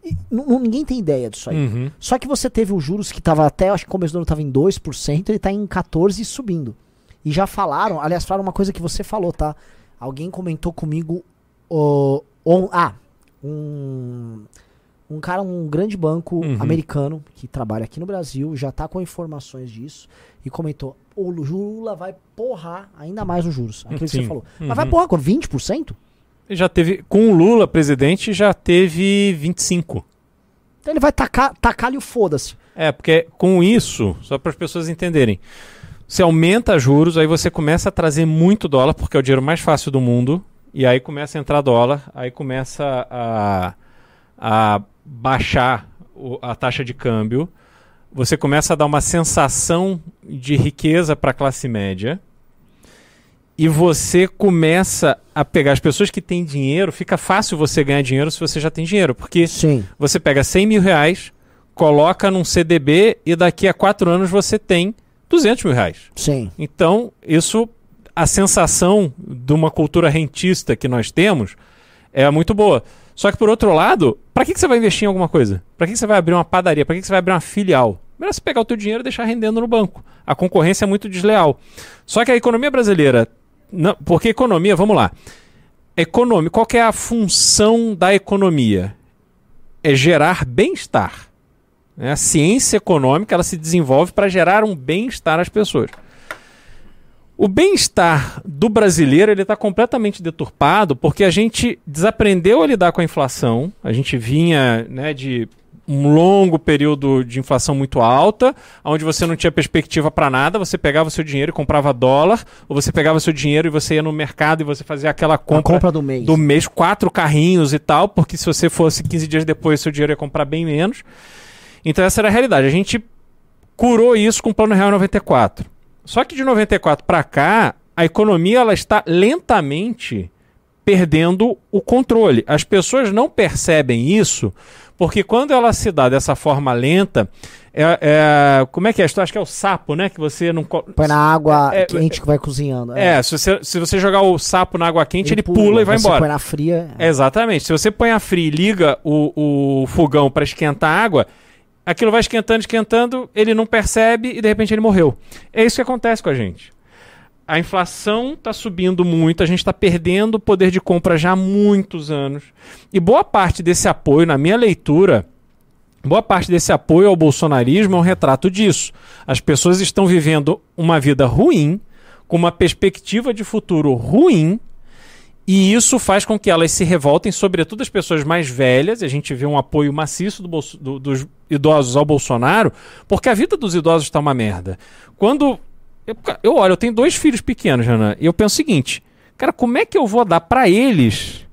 E ninguém tem ideia disso aí. Uhum. Só que você teve os juros que tava até, acho que começo do ano tava em 2%, ele tá em 14% e subindo. E já falaram, aliás, falaram uma coisa que você falou, tá? Alguém comentou comigo, ah, um, um cara, um grande banco Uhum. americano que trabalha aqui no Brasil, já tá com informações disso e comentou, o Lula vai porrar ainda mais os juros. Aquilo que Sim. você falou. Uhum. Mas vai porrar com 20%? E Já teve, com o Lula presidente, já teve 25. Então ele vai tacar, tacar-lhe o foda-se. É, porque com isso, só para as pessoas entenderem, você aumenta juros, aí você começa a trazer muito dólar, porque é o dinheiro mais fácil do mundo, e aí começa a entrar dólar, aí começa a, a baixar o- a taxa de câmbio, você começa a dar uma sensação de riqueza para a classe média, e você começa a pegar as pessoas que têm dinheiro, fica fácil você ganhar dinheiro se você já tem dinheiro, porque Sim. você pega 100 mil reais, coloca num CDB e daqui a quatro anos você tem 200 mil reais. Sim. Então, isso, a sensação de uma cultura rentista que nós temos é muito boa. Só que, por outro lado, para que, que você vai investir em alguma coisa? Para que, que você vai abrir uma padaria? Para que, que você vai abrir uma filial? Melhor você pegar o teu dinheiro e deixar rendendo no banco. A concorrência é muito desleal. Só que a economia brasileira, não, porque economia, vamos lá. Economia, qual é a função da economia? É gerar bem-estar. Né? A ciência econômica ela se desenvolve para gerar um bem-estar às pessoas. O bem-estar do brasileiro ele está completamente deturpado porque a gente desaprendeu a lidar com a inflação. A gente vinha né, de um longo período de inflação muito alta, onde você não tinha perspectiva para nada, você pegava seu dinheiro e comprava dólar, ou você pegava seu dinheiro e você ia no mercado e você fazia aquela compra, compra do mês. do mês, quatro carrinhos e tal, porque se você fosse 15 dias depois, seu dinheiro ia comprar bem menos. Então essa era a realidade. A gente curou isso com o Plano Real 94. Só que de 94 para cá, a economia ela está lentamente perdendo o controle. As pessoas não percebem isso porque quando ela se dá dessa forma lenta, é, é, como é que é? Acho que é o sapo, né? Que você não. Põe na água é, é, quente que vai cozinhando. É, é, se, você, se você jogar o sapo na água quente, ele, ele pula, pula, e vai embora. Se põe na fria. Exatamente. Se você põe a fria e liga o, o fogão para esquentar a água, aquilo vai esquentando, esquentando, ele não percebe e de repente ele morreu. É isso que acontece com a gente a inflação está subindo muito, a gente está perdendo o poder de compra já há muitos anos. E boa parte desse apoio, na minha leitura, boa parte desse apoio ao bolsonarismo é um retrato disso. As pessoas estão vivendo uma vida ruim, com uma perspectiva de futuro ruim, e isso faz com que elas se revoltem, sobretudo as pessoas mais velhas. A gente vê um apoio maciço do do, dos idosos ao Bolsonaro, porque a vida dos idosos está uma merda. Quando eu, eu olho, eu tenho dois filhos pequenos, Renan, e eu penso o seguinte: cara, como é que eu vou dar para eles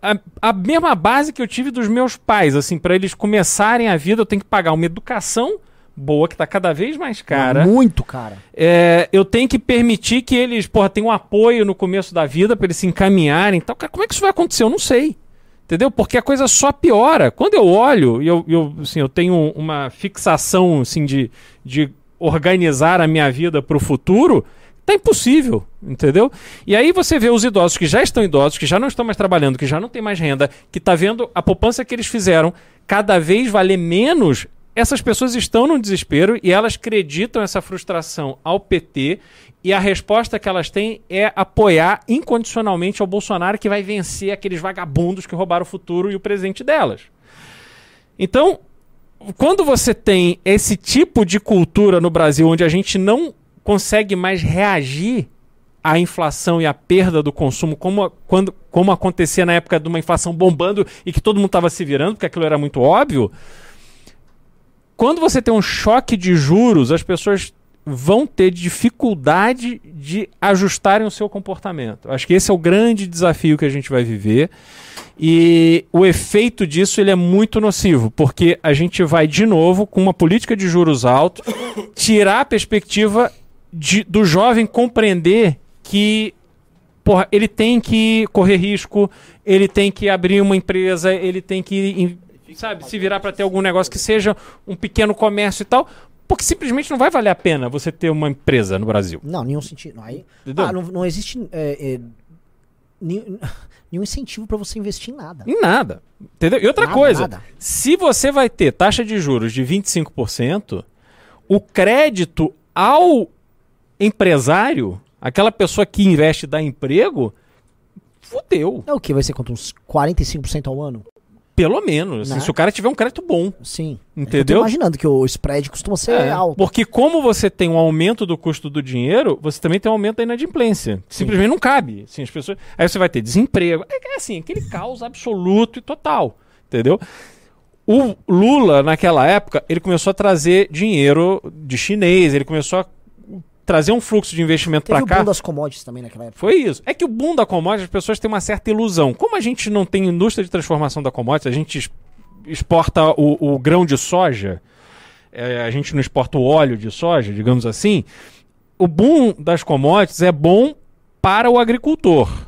a, a, mesma base que eu tive dos meus pais? Assim, para eles começarem a vida, eu tenho que pagar uma educação boa, que está cada vez mais cara. Muito cara. É, eu tenho que permitir que eles, porra, tenham um apoio no começo da vida para eles se encaminharem. Então, cara, como é que isso vai acontecer? Eu não sei. Entendeu? Porque a coisa só piora. Quando eu olho, eu, eu, assim, eu tenho uma fixação assim, de, de organizar a minha vida para o futuro, tá impossível, entendeu? E aí você vê os idosos que já estão idosos, que já não estão mais trabalhando, que já não tem mais renda, que tá vendo a poupança que eles fizeram cada vez valer menos. Essas pessoas estão no desespero e elas acreditam essa frustração ao PT e a resposta que elas têm é apoiar incondicionalmente ao Bolsonaro que vai vencer aqueles vagabundos que roubaram o futuro e o presente delas. Então, quando você tem esse tipo de cultura no Brasil onde a gente não consegue mais reagir à inflação e à perda do consumo, como, quando, como acontecia na época de uma inflação bombando e que todo mundo estava se virando, porque aquilo era muito óbvio. Quando você tem um choque de juros, as pessoas vão ter dificuldade de ajustarem o seu comportamento. Acho que esse é o grande desafio que a gente vai viver. E o efeito disso ele é muito nocivo, porque a gente vai de novo com uma política de juros altos tirar a perspectiva de, do jovem compreender que porra, ele tem que correr risco, ele tem que abrir uma empresa, ele tem que sabe, se virar para ter algum negócio que seja um pequeno comércio e tal, porque simplesmente não vai valer a pena você ter uma empresa no Brasil. Não, nenhum sentido. Aí, ah, não, não existe é, é, nenhum *laughs* incentivo para você investir em nada. Em nada. Entendeu? E outra nada, coisa, nada. se você vai ter taxa de juros de 25%, o crédito ao empresário, aquela pessoa que investe e dá emprego, fudeu. É o que? Vai ser quanto? Uns 45% ao ano? Pelo menos. Né? se o cara tiver um crédito bom. Sim. Entendeu? Eu tô imaginando que o spread costuma ser é, alto. Porque como você tem um aumento do custo do dinheiro, você também tem um aumento da inadimplência. Simplesmente não cabe. Assim, as pessoas... Aí você vai ter desemprego. É, é assim, aquele caos absoluto e total. Entendeu? O Lula, naquela época, ele começou a trazer dinheiro de chinês, ele começou a trazer um fluxo de investimento para cá. o boom das commodities também naquela época. Foi isso. É que o boom da commodities, as pessoas têm uma certa ilusão. Como a gente não tem indústria de transformação da commodities, a gente exporta o, o grão de soja, é, a gente não exporta o óleo de soja, digamos assim. O boom das commodities é bom para o agricultor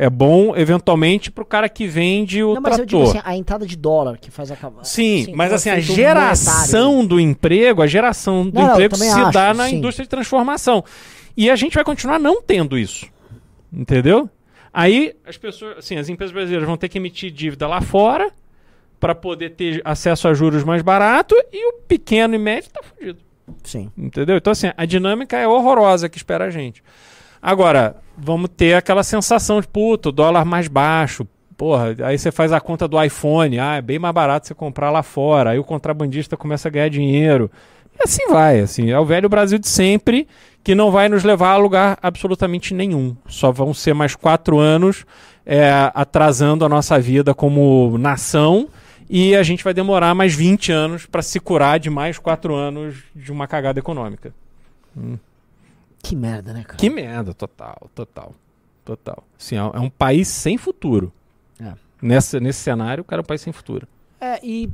é bom, eventualmente, para o cara que vende o não, mas trator. Eu digo assim, a entrada de dólar que faz acabar. Sim, assim, mas assim, a geração monetário. do emprego, a geração do não, emprego se acho, dá na sim. indústria de transformação. E a gente vai continuar não tendo isso. Entendeu? Aí as pessoas, assim, as empresas brasileiras vão ter que emitir dívida lá fora para poder ter acesso a juros mais barato e o pequeno e médio tá fudido. Sim. Entendeu? Então, assim, a dinâmica é horrorosa que espera a gente. Agora, vamos ter aquela sensação de, puto, dólar mais baixo. Porra, aí você faz a conta do iPhone, ah, é bem mais barato você comprar lá fora. Aí o contrabandista começa a ganhar dinheiro. E assim vai, assim, é o velho Brasil de sempre que não vai nos levar a lugar absolutamente nenhum. Só vão ser mais quatro anos é, atrasando a nossa vida como nação e a gente vai demorar mais 20 anos para se curar de mais quatro anos de uma cagada econômica. Que merda, né, cara? Que merda, total, total, total. Assim, é é um país sem futuro. É. Nessa, nesse cenário, o cara é um país sem futuro. É, e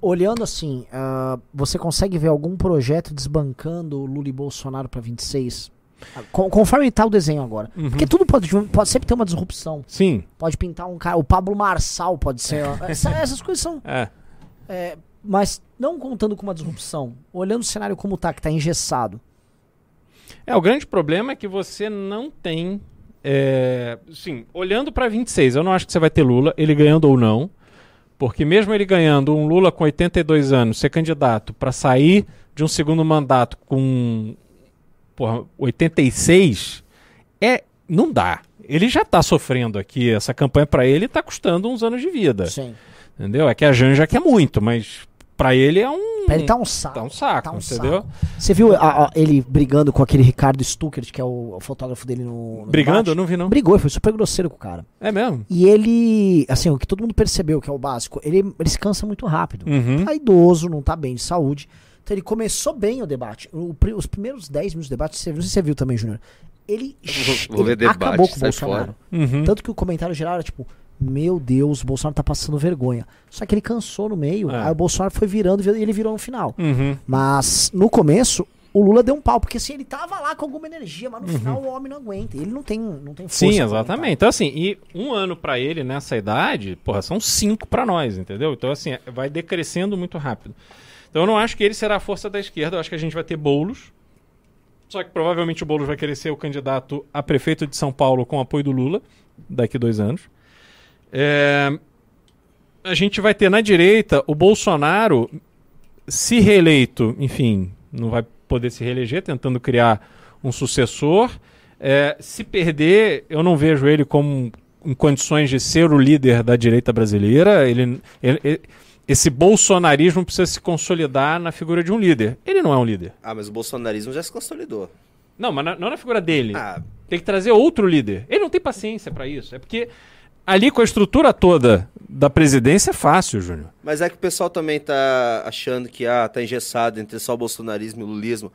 olhando assim, ah, você consegue ver algum projeto desbancando o Lula e Bolsonaro pra 26? Ah, con- conforme tá o desenho agora. Uhum. Porque tudo pode, pode sempre ter uma disrupção. Sim, Pode pintar um cara, o Pablo Marçal pode ser. *laughs* Essa- essas coisas são. é. é, mas não contando com uma disrupção, olhando o cenário como tá, que tá engessado. É, o grande problema é que você não tem. É, sim, olhando para 26, eu não acho que você vai ter Lula, ele ganhando ou não. Porque mesmo ele ganhando, um Lula com 82 anos, ser candidato para sair de um segundo mandato com porra, 86, é, não dá. Ele já tá sofrendo aqui, essa campanha para ele tá custando uns anos de vida. Sim. Entendeu? É que a Janja quer muito, mas para ele é um. Pra ele tá um saco. tá um saco, tá um entendeu? saco. Você viu a- a- ele brigando com aquele Ricardo Stuckert, que é o, o fotógrafo dele no. no Brigando? Eu não vi, não. Brigou, foi super grosseiro com o cara. É mesmo? E ele, assim, o que todo mundo percebeu, que é o básico, ele, ele se cansa muito rápido. Uhum. Tá idoso, não tá bem de saúde. Então ele começou bem o debate. O os primeiros 10 minutos do debate, você, não sei se você viu também, Júnior. Ele, Vou ver ele debate, acabou com o Bolsonaro. Uhum. Tanto que o comentário geral era tipo, meu Deus, o Bolsonaro tá passando vergonha. Só que ele cansou no meio, É. aí o Bolsonaro foi virando e ele virou no final. Uhum. Mas no começo, o Lula deu um pau, porque assim, ele tava lá com alguma energia, mas no Uhum. final o homem não aguenta. Ele não tem, não tem força. Sim, exatamente. Então, assim, e um ano pra ele nessa idade, porra, são cinco pra nós, entendeu? Então, assim, é- vai decrescendo muito rápido. Então, eu não acho que ele será a força da esquerda, eu acho que a gente vai ter bolos. Só que provavelmente o Boulos vai querer ser o candidato a prefeito de São Paulo com apoio do Lula daqui dois anos. É, A gente vai ter na direita o Bolsonaro, se reeleito, enfim, não vai poder se reeleger, tentando criar um sucessor. É, se perder, eu não vejo ele como em condições de ser o líder da direita brasileira. Ele, ele- ele- esse bolsonarismo precisa se consolidar na figura de um líder. Ele não é um líder. Ah, mas o bolsonarismo já se consolidou. Não, mas na- não na figura dele. Ah, Tem que trazer outro líder. Ele não tem paciência pra isso. É porque ali com a estrutura toda da presidência é fácil, Júnior. mas é que o pessoal também tá achando que ah, tá engessado entre só o bolsonarismo e o lulismo.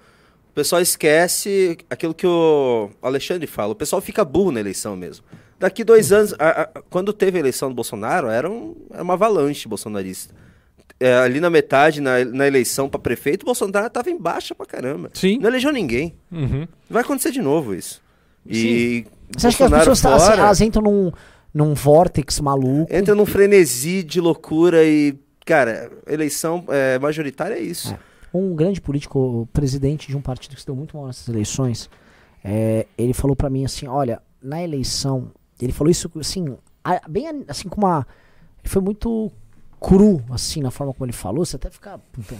O pessoal esquece aquilo que o Alexandre fala. O pessoal fica burro na eleição mesmo. Daqui dois anos, a- a- quando teve a eleição do Bolsonaro, era, um- era uma avalanche bolsonarista. É, ali na metade, na, na eleição para prefeito, o Bolsonaro tava em baixa pra caramba. Sim. Não elegeu ninguém. Uhum. Vai acontecer de novo isso. E Você acha que as pessoas tá, fora, elas entram num, num vórtex maluco? entra num frenesi de loucura e, cara, eleição é, majoritária é isso. Um grande político, presidente de um partido que se deu muito mal nessas eleições, é, ele falou pra mim assim, olha, na eleição, ele falou isso assim, bem assim com uma, ele foi muito cru assim na forma como ele falou, você até fica, puta.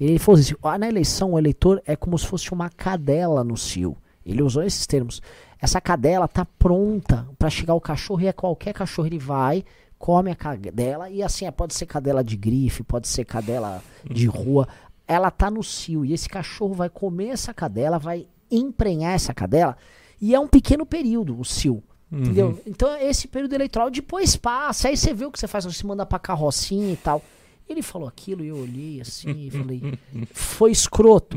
ele falou assim, ah, na eleição o eleitor é como se fosse uma cadela no cio. Ele usou esses termos. Essa cadela tá pronta pra chegar o cachorro e a qualquer cachorro ele vai, come a cadela e assim, é, pode ser cadela de grife, pode ser cadela de rua. Ela tá no cio e esse cachorro vai comer essa cadela, vai emprenhar essa cadela e é um pequeno período o cio. Entendeu? Então esse período eleitoral depois passa, aí você vê o que você faz, você manda pra carrocinha e tal. Ele falou aquilo e eu olhei assim e falei, *laughs* foi escroto.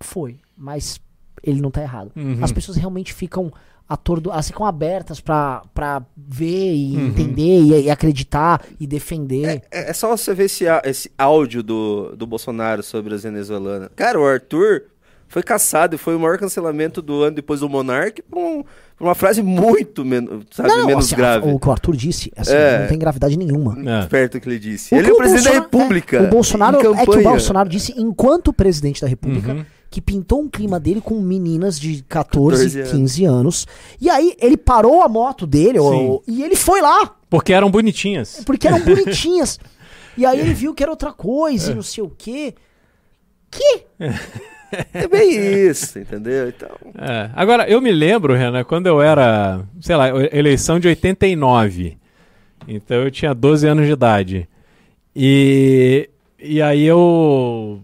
Foi, mas ele não tá errado. Uhum. As pessoas realmente ficam atordo, elas ficam abertas pra, pra ver e Uhum. entender e, e acreditar e defender. É, é só você ver esse, esse áudio do, do Bolsonaro sobre as venezuelanas. Cara, o Arthur foi caçado e foi o maior cancelamento do ano depois do Monark por, um- por uma frase muito men sabe, menos assim, grave. o que o Arthur disse, assim, É. não tem gravidade nenhuma. É. Perto do que ele disse. O ele que é o presidente da Bolsonaro- República. é, o Bolsonaro é que o. Bolsonaro disse enquanto presidente da República Uhum. Que pintou um clima dele com meninas de 14, 14 anos. 15 anos. E aí ele parou a moto dele ou- e ele foi lá, Porque eram bonitinhas. porque eram bonitinhas. *laughs* E aí ele viu que era outra coisa e não sei o quê. Que? *laughs* É bem isso, entendeu? Então, É. Agora, eu me lembro, Renan, quando eu era, sei lá, eleição de 89. Então eu tinha 12 anos de idade. E, e aí eu,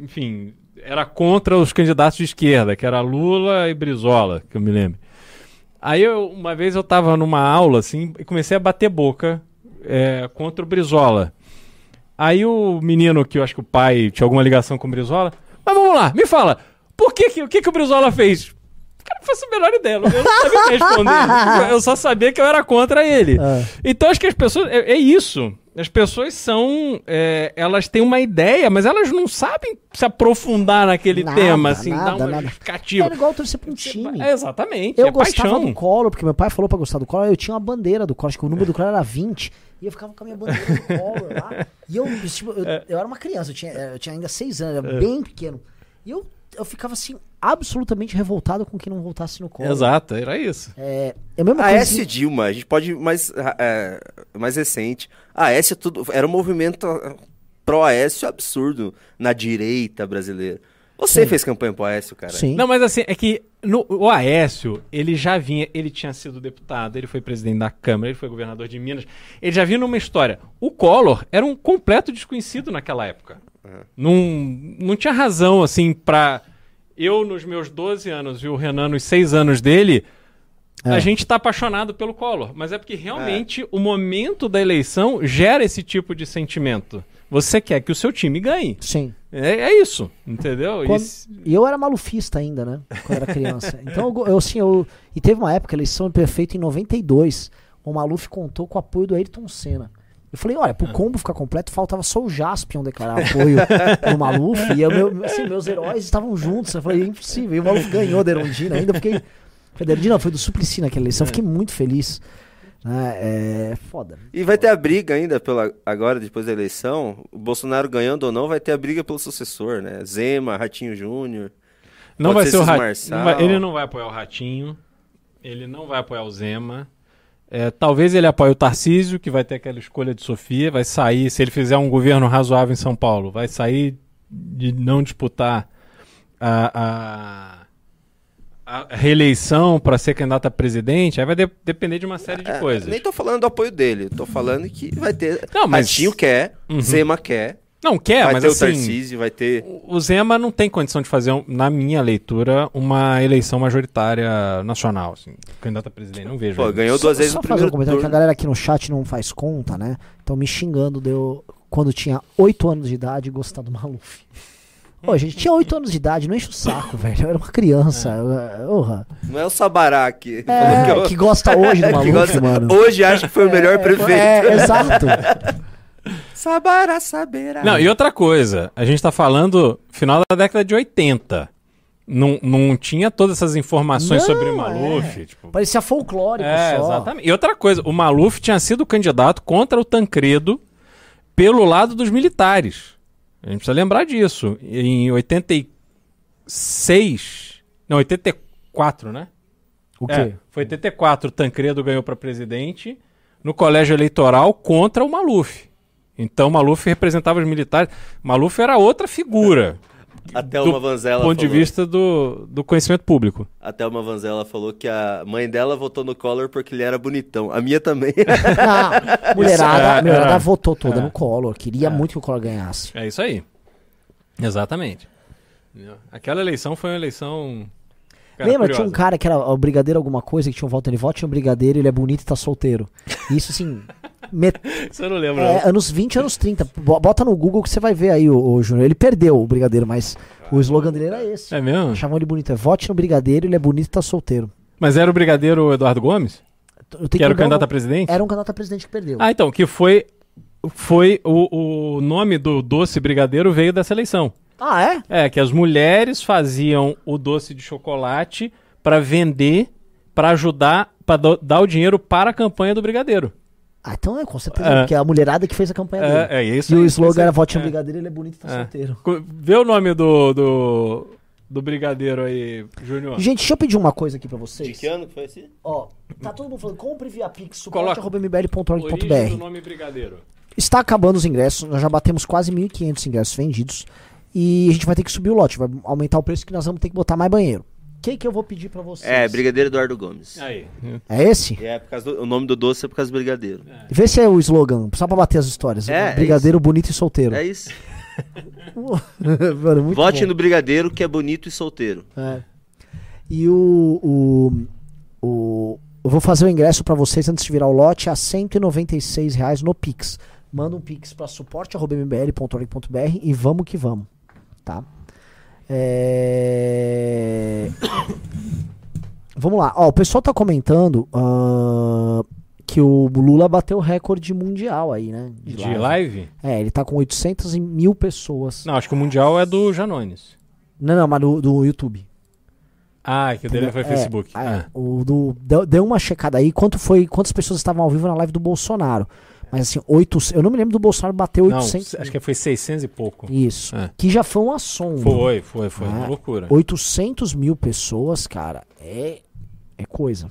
enfim, era contra os candidatos de esquerda, que era Lula e Brizola, que eu me lembro. Aí eu, uma vez eu tava numa aula, assim, e comecei a bater boca é, contra o Brizola. Aí o menino, que eu acho que o pai tinha alguma ligação com o Brizola, mas vamos lá, me fala, por que, que, o que, que o Brizola fez? Cara, não faço a menor ideia, eu não sabia o que responder. *laughs* Eu só sabia que eu era contra ele. Ah. Então acho que as pessoas. É, é isso. As pessoas são. é, elas têm uma ideia, mas elas não sabem se aprofundar naquele Nada, tema, assim, dar nada, uma nada. justificativa. Era igual torcer pra um time. É, exatamente. Eu é gostava paixão. do Collor, porque meu pai falou pra gostar do Collor, eu tinha uma bandeira do Collor, acho que o número do Collor era 20. E eu ficava com a minha bandeira do Collor lá. E eu, tipo, eu, *laughs* É. eu era uma criança, eu tinha, eu tinha ainda 6 anos, era bem pequeno. E eu, eu ficava assim, absolutamente revoltado com que não voltasse no Collor. Exato, era isso. É, é a mesma a coisa. S Dilma, a gente pode ir mais, é, mais recente. A S tudo, era um movimento pró-Aécio absurdo na direita brasileira. Você Sim. fez campanha pro Aécio, cara. Sim. Não, mas assim, é que no, o Aécio, ele já vinha, ele tinha sido deputado, ele foi presidente da Câmara, ele foi governador de Minas, ele já vinha numa história. O Collor era um completo desconhecido naquela época. Não, não tinha razão, assim, pra eu nos meus 12 anos e o Renan nos 6 anos dele, É. a gente tá apaixonado pelo Collor. Mas é porque realmente o momento da eleição gera esse tipo de sentimento. Você quer que o seu time ganhe. Sim. É, é isso, entendeu? Quando- E eu era malufista ainda, né? Quando era criança. *laughs* Então, eu, assim, eu. E teve uma época, eleição perfeita em 92. O Maluf contou com o apoio do Ayrton Senna. Eu falei, olha, Ah. pro combo ficar completo, faltava só o Jaspion declarar apoio pro Maluf. E eu, meu, assim, meus heróis estavam juntos. Eu falei, é impossível. E o Maluf ganhou da Erondina ainda. Fiquei. Foi da foi do Suplicy naquela eleição. Fiquei muito feliz. Né? É foda. E vai ter a briga ainda pela, agora, depois da eleição. O Bolsonaro ganhando ou não, vai ter a briga pelo sucessor, né? Zema, Ratinho Júnior. Não Pode vai ser ser o Ratinho. Ele não vai apoiar o Ratinho. Ele não vai apoiar o Zema. É, talvez ele apoie o Tarcísio, que vai ter aquela escolha de Sofia. Vai sair, se ele fizer um governo razoável em São Paulo, vai sair de não disputar a, a, a reeleição para ser candidato a presidente. Aí vai de- depender de uma série de É, coisas. Nem tô falando do apoio dele, tô falando que vai ter. Não, mas- Ratinho quer, Uhum. Zema quer, Não quer, vai mas ter assim. o Tarcísio, vai ter. O Zema não tem condição de fazer, na minha leitura, uma eleição majoritária nacional. Assim, candidato a presidente. Não vejo. Pô, ganhou Só, duas vezes só no fazer um primeiro comentário que a turno. galera aqui no chat não faz conta, né? Estão me xingando deu quando tinha 8 anos de idade gostar do Maluf. Pô, gente, tinha 8 anos de idade, não enche o saco, velho. Eu era uma criança. eu- Orra. Não é o Sabará que, É, falou que gosta hoje do *laughs* que Maluf, gosta- mano. Hoje acha que foi o melhor prefeito. É, exato. *laughs* Sabará saberá. Não, e outra coisa, a gente tá falando final da década de 80. Não, não tinha todas essas informações Não, sobre o Maluf. é. Tipo, Parecia folclórico é, só. exatamente. E outra coisa, o Maluf tinha sido candidato contra o Tancredo pelo lado dos militares. A gente precisa lembrar disso. Em 86. Não, 84, né? O quê? É, foi 84, o Tancredo ganhou para presidente no colégio eleitoral contra o Maluf. Então o Maluf representava os militares. Maluf era outra figura *laughs* Até do uma Vanzella ponto de falou- vista do, do conhecimento público. Até uma Vanzella falou que a mãe dela votou no Collor porque ele era bonitão. A minha também. Não, *laughs* mulherada, Isso, é, a mulherada é. votou toda É. no Collor. Queria muito que o Collor ganhasse. É isso aí. Exatamente. Aquela eleição foi uma eleição. Cara, Lembra, tinha um curiosa. cara que era o brigadeiro alguma coisa, que tinha um voto, ele vote no brigadeiro, ele é bonito e tá solteiro. Isso assim, *laughs* met- Isso eu não lembro. é, não. anos 20, anos 30. Bo- Bota no Google que você vai ver aí o, o Júnior. Ele perdeu o brigadeiro, mas o slogan dele era esse. É mesmo? Chavam ele bonito, é vote no brigadeiro, ele é bonito e tá solteiro. Mas era o brigadeiro Eduardo Gomes? Que era o candidato o- a presidente? Era um candidato a presidente que perdeu. Ah, então, que foi. Foi o, o nome do doce brigadeiro veio dessa eleição. Ah, é? É, que as mulheres faziam o doce de chocolate para vender, para ajudar, para dar o dinheiro para a campanha do brigadeiro. Ah, então é, com certeza, É. porque é a mulherada que fez a campanha dele. É, é isso E o slogan era vote no É. brigadeiro, ele é bonito e tá É. solteiro. Vê o nome do, do, do brigadeiro aí, Júnior. Gente, deixa eu pedir uma coisa aqui pra vocês. De que ano que foi esse? Ó, tá todo mundo falando, compre via Pix, suporte.mbl.org.br. Nome brigadeiro. Está acabando os ingressos, nós já batemos quase 1.500 ingressos vendidos. E a gente vai ter que subir o lote, vai aumentar o preço que nós vamos ter que botar mais banheiro. O que, que eu vou pedir pra vocês? É, Brigadeiro Eduardo Gomes. Aí. É esse? É, por causa do, o nome do doce é por causa do brigadeiro. Vê se é o slogan, só pra bater as histórias. É, é Brigadeiro bonito e solteiro. É isso. *laughs* Mano, muito Vote bom. no brigadeiro que é bonito e solteiro. É. E o, o, o- Eu vou fazer o ingresso pra vocês antes de virar o lote a 196 reais no Pix. Manda um Pix pra suporte.mbl.org.br e vamos que vamos. Tá? É... vamos lá. Ó, o pessoal tá comentando ah, que o Lula bateu o recorde mundial aí, né? De live? É, ele tá com 800 e mil pessoas. Não, acho que o Mundial é do Janones. Não, não, mas do, do YouTube. Ah, que o dele foi É, Facebook. é, Ah. o do, deu, deu uma checada aí, quanto foi, quantas pessoas estavam ao vivo na live do Bolsonaro. Mas assim, 8, eu não me lembro do Bolsonaro bater Não, 800. acho que foi 600 e pouco. Isso. É. Que já foi um assombro. Foi, foi, foi. Ah, Uma loucura. 800 mil pessoas, cara, é, é coisa.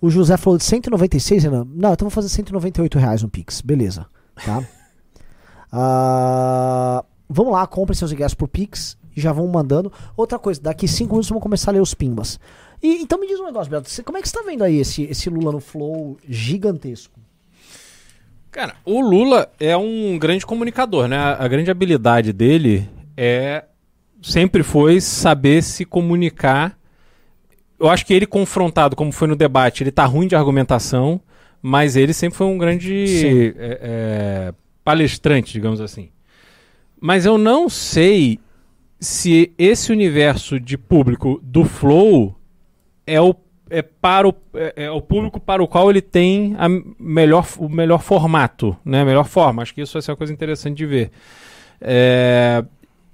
O José falou de 196, Renan. Não, então vou fazer 198 reais no Pix. Beleza. Tá? *laughs* Ah, vamos lá, comprem seus ingressos por Pix e já vão mandando. Outra coisa, daqui 5 minutos vamos começar a ler os pimbas. E, então me diz um negócio, Beto. você- Como é que você tá vendo aí esse, esse Lula no Flow gigantesco? Cara, o Lula é um grande comunicador, né? A, a grande habilidade dele é sempre foi saber se comunicar. Eu acho que ele confrontado, como foi no debate, ele tá ruim de argumentação, mas ele sempre foi um grande é, é, palestrante, digamos assim. Mas eu não sei se esse universo de público do Flow é o, é para o, é, é o público para o qual ele tem a melhor, o melhor formato, né? a melhor forma. Acho que isso vai ser uma coisa interessante de ver. É,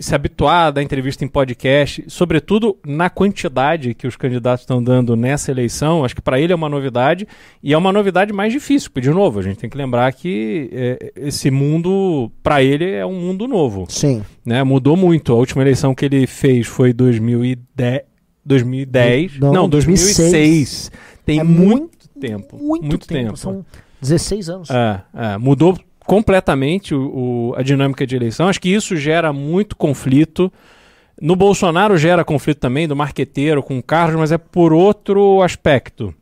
se habituar a dar entrevista em podcast, sobretudo na quantidade que os candidatos estão dando nessa eleição, acho que para ele é uma novidade e é uma novidade mais difícil, porque, de novo, a gente tem que lembrar que é, esse mundo, para ele, é um mundo novo Sim. né? Mudou muito. A última eleição que ele fez foi 2010. 2010. Não, Não, 2006. 2006. Tem É muito, tempo. Muito, tempo. São 16 anos. É, é, mudou completamente o, o- a dinâmica de eleição. Acho que isso gera muito conflito. No Bolsonaro gera conflito também, do marqueteiro com o Carlos, mas é por outro aspecto.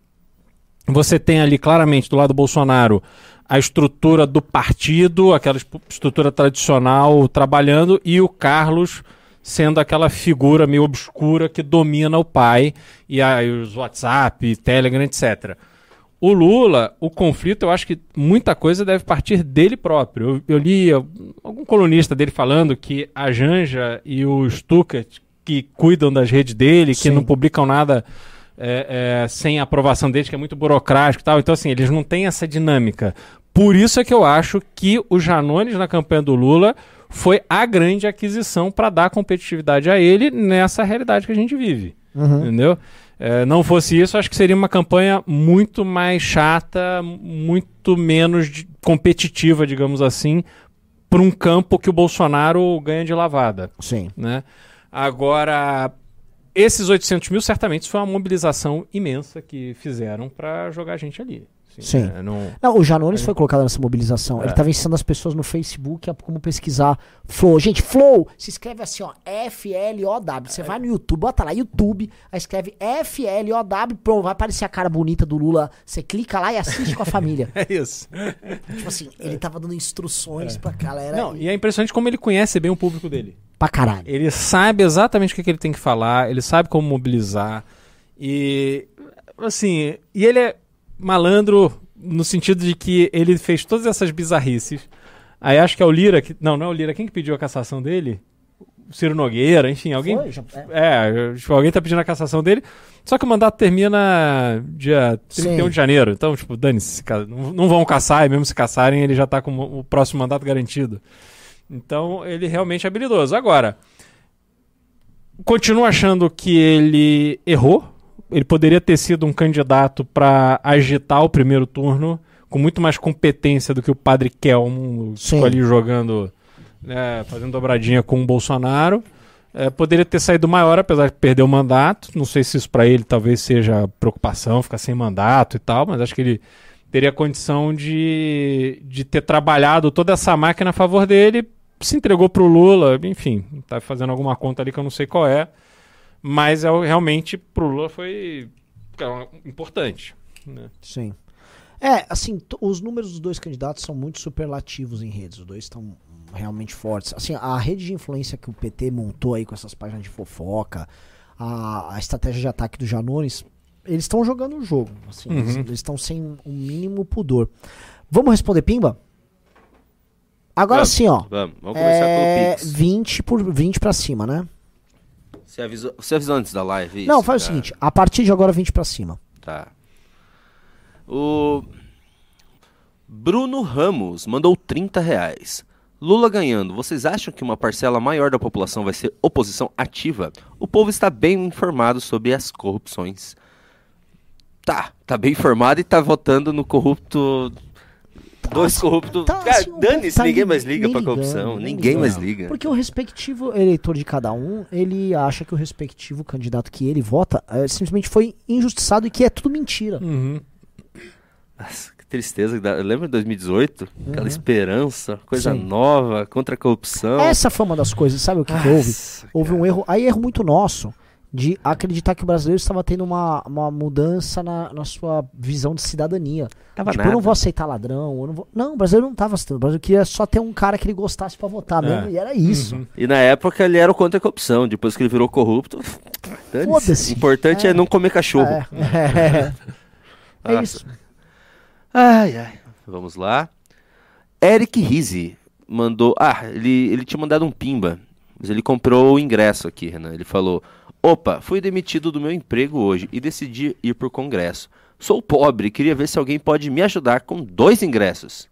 Você tem ali claramente do lado do Bolsonaro a estrutura do partido, aquela estrutura tradicional trabalhando, e o Carlos sendo aquela figura meio obscura que domina o pai, e aí os WhatsApp, Telegram, etc. O Lula, o conflito, eu acho que muita coisa deve partir dele próprio. Eu, eu li algum colunista dele falando que a Janja e o Stuckert, que cuidam das redes dele, que Sim. não publicam nada é, é, sem a aprovação deles, que é muito burocrático e tal. Então, assim, eles não têm essa dinâmica. Por isso é que eu acho que o Janones na campanha do Lula foi a grande aquisição para dar competitividade a ele nessa realidade que a gente vive. Uhum. Entendeu? É, não fosse isso, acho que seria uma campanha muito mais chata, muito menos de- competitiva, digamos assim, para um campo que o Bolsonaro ganha de lavada. Sim. Né? Agora, esses 800 mil certamente foi uma mobilização imensa que fizeram para jogar a gente ali. Assim, Sim. é, não- Não, o Janones foi colocado nessa mobilização. É. Ele tava ensinando as pessoas no Facebook a como pesquisar Flow. Gente, Flow se escreve assim, ó, F-L-O-W. Você vai no YouTube, bota lá, YouTube, aí escreve F-L-O-W, pronto, vai aparecer a cara bonita do Lula. Você clica lá e assiste com a família. *laughs* É isso. tipo assim, ele tava dando instruções pra galera. Não, e... e é impressionante como ele conhece bem o público dele. Pra caralho. Ele sabe exatamente o que, que ele tem que falar, ele sabe como mobilizar. E assim, e ele é malandro no sentido de que ele fez todas essas bizarrices. Aí acho que é o Lira, que, não, não é o Lira, quem que pediu a cassação dele? O Ciro Nogueira, enfim, alguém. Foi, é. É, tipo, alguém tá pedindo a cassação dele. Só que o mandato termina dia 31 Sim. de janeiro. Então, tipo, dane-se, não vão caçar, e mesmo se caçarem, ele já tá com o próximo mandato garantido. Então, ele realmente é habilidoso. Agora, continuo achando que ele errou. Ele poderia ter sido um candidato para agitar o primeiro turno com muito mais competência do que o padre Kelmo que ficou ali jogando, né, fazendo dobradinha com o Bolsonaro. É, poderia ter saído maior, apesar de perder o mandato. Não sei se isso para ele talvez seja preocupação, ficar sem mandato e tal, mas acho que ele teria condição de, de ter trabalhado toda essa máquina a favor dele, se entregou para o Lula, enfim, está fazendo alguma conta ali que eu não sei qual é, mas é, realmente para o Lula foi é, importante. Né? Sim. É, assim, os números dos dois candidatos são muito superlativos em redes. Os dois estão realmente fortes. Assim, a rede de influência que o PT montou aí com essas páginas de fofoca, a, a estratégia de ataque do Janones, eles estão jogando o jogo. Assim, uhum. Eles estão sem o um mínimo pudor. Vamos responder Pimba? Agora vamos, sim, ó. Vamos, vamos começar é, pelo Pix. 20 por 20 pra cima, né? Você avisou, você avisou antes da live? Isso, Não, faz cara. o seguinte: a partir de agora 20 pra cima. Tá. O Bruno Ramos mandou 30 reais. Lula ganhando, vocês acham que uma parcela maior da população vai ser oposição ativa? O povo está bem informado sobre as corrupções. Tá, tá bem informado e tá votando no corrupto. Dois tá, corruptos. Tá, Cara, assim, dane-se, tá ninguém mais liga pra corrupção. Ninguém, ninguém mais liga. Porque o respectivo eleitor de cada um, ele acha que o respectivo candidato que ele vota é, simplesmente foi injustiçado e que é tudo mentira. Uhum. Nossa, que tristeza. Lembra de 2018? Uhum. Aquela esperança, coisa Sim. nova, contra a corrupção. Essa foi uma das coisas, sabe o que, que houve? Houve um erro, aí erro muito nosso, de acreditar que o brasileiro estava tendo uma, uma mudança na, na sua visão de cidadania. Tava tipo, nada. eu não vou aceitar ladrão, eu não vou... Não, o brasileiro não estava aceitando. O brasileiro queria só ter um cara que ele gostasse para votar é. mesmo, e era isso. Uhum. E na época ele era contra a corrupção, depois que ele virou corrupto... *laughs* Foda-se. O importante é. é. não comer cachorro. É, *laughs* é. é isso. Ai, ai. Vamos lá. Eric Rizzi mandou. Ah, ele, ele tinha mandado um pimba. Mas ele comprou o ingresso aqui, Renan. Ele falou: Opa, fui demitido do meu emprego hoje e decidi ir pro congresso. Sou pobre, queria ver se alguém pode me ajudar com dois ingressos.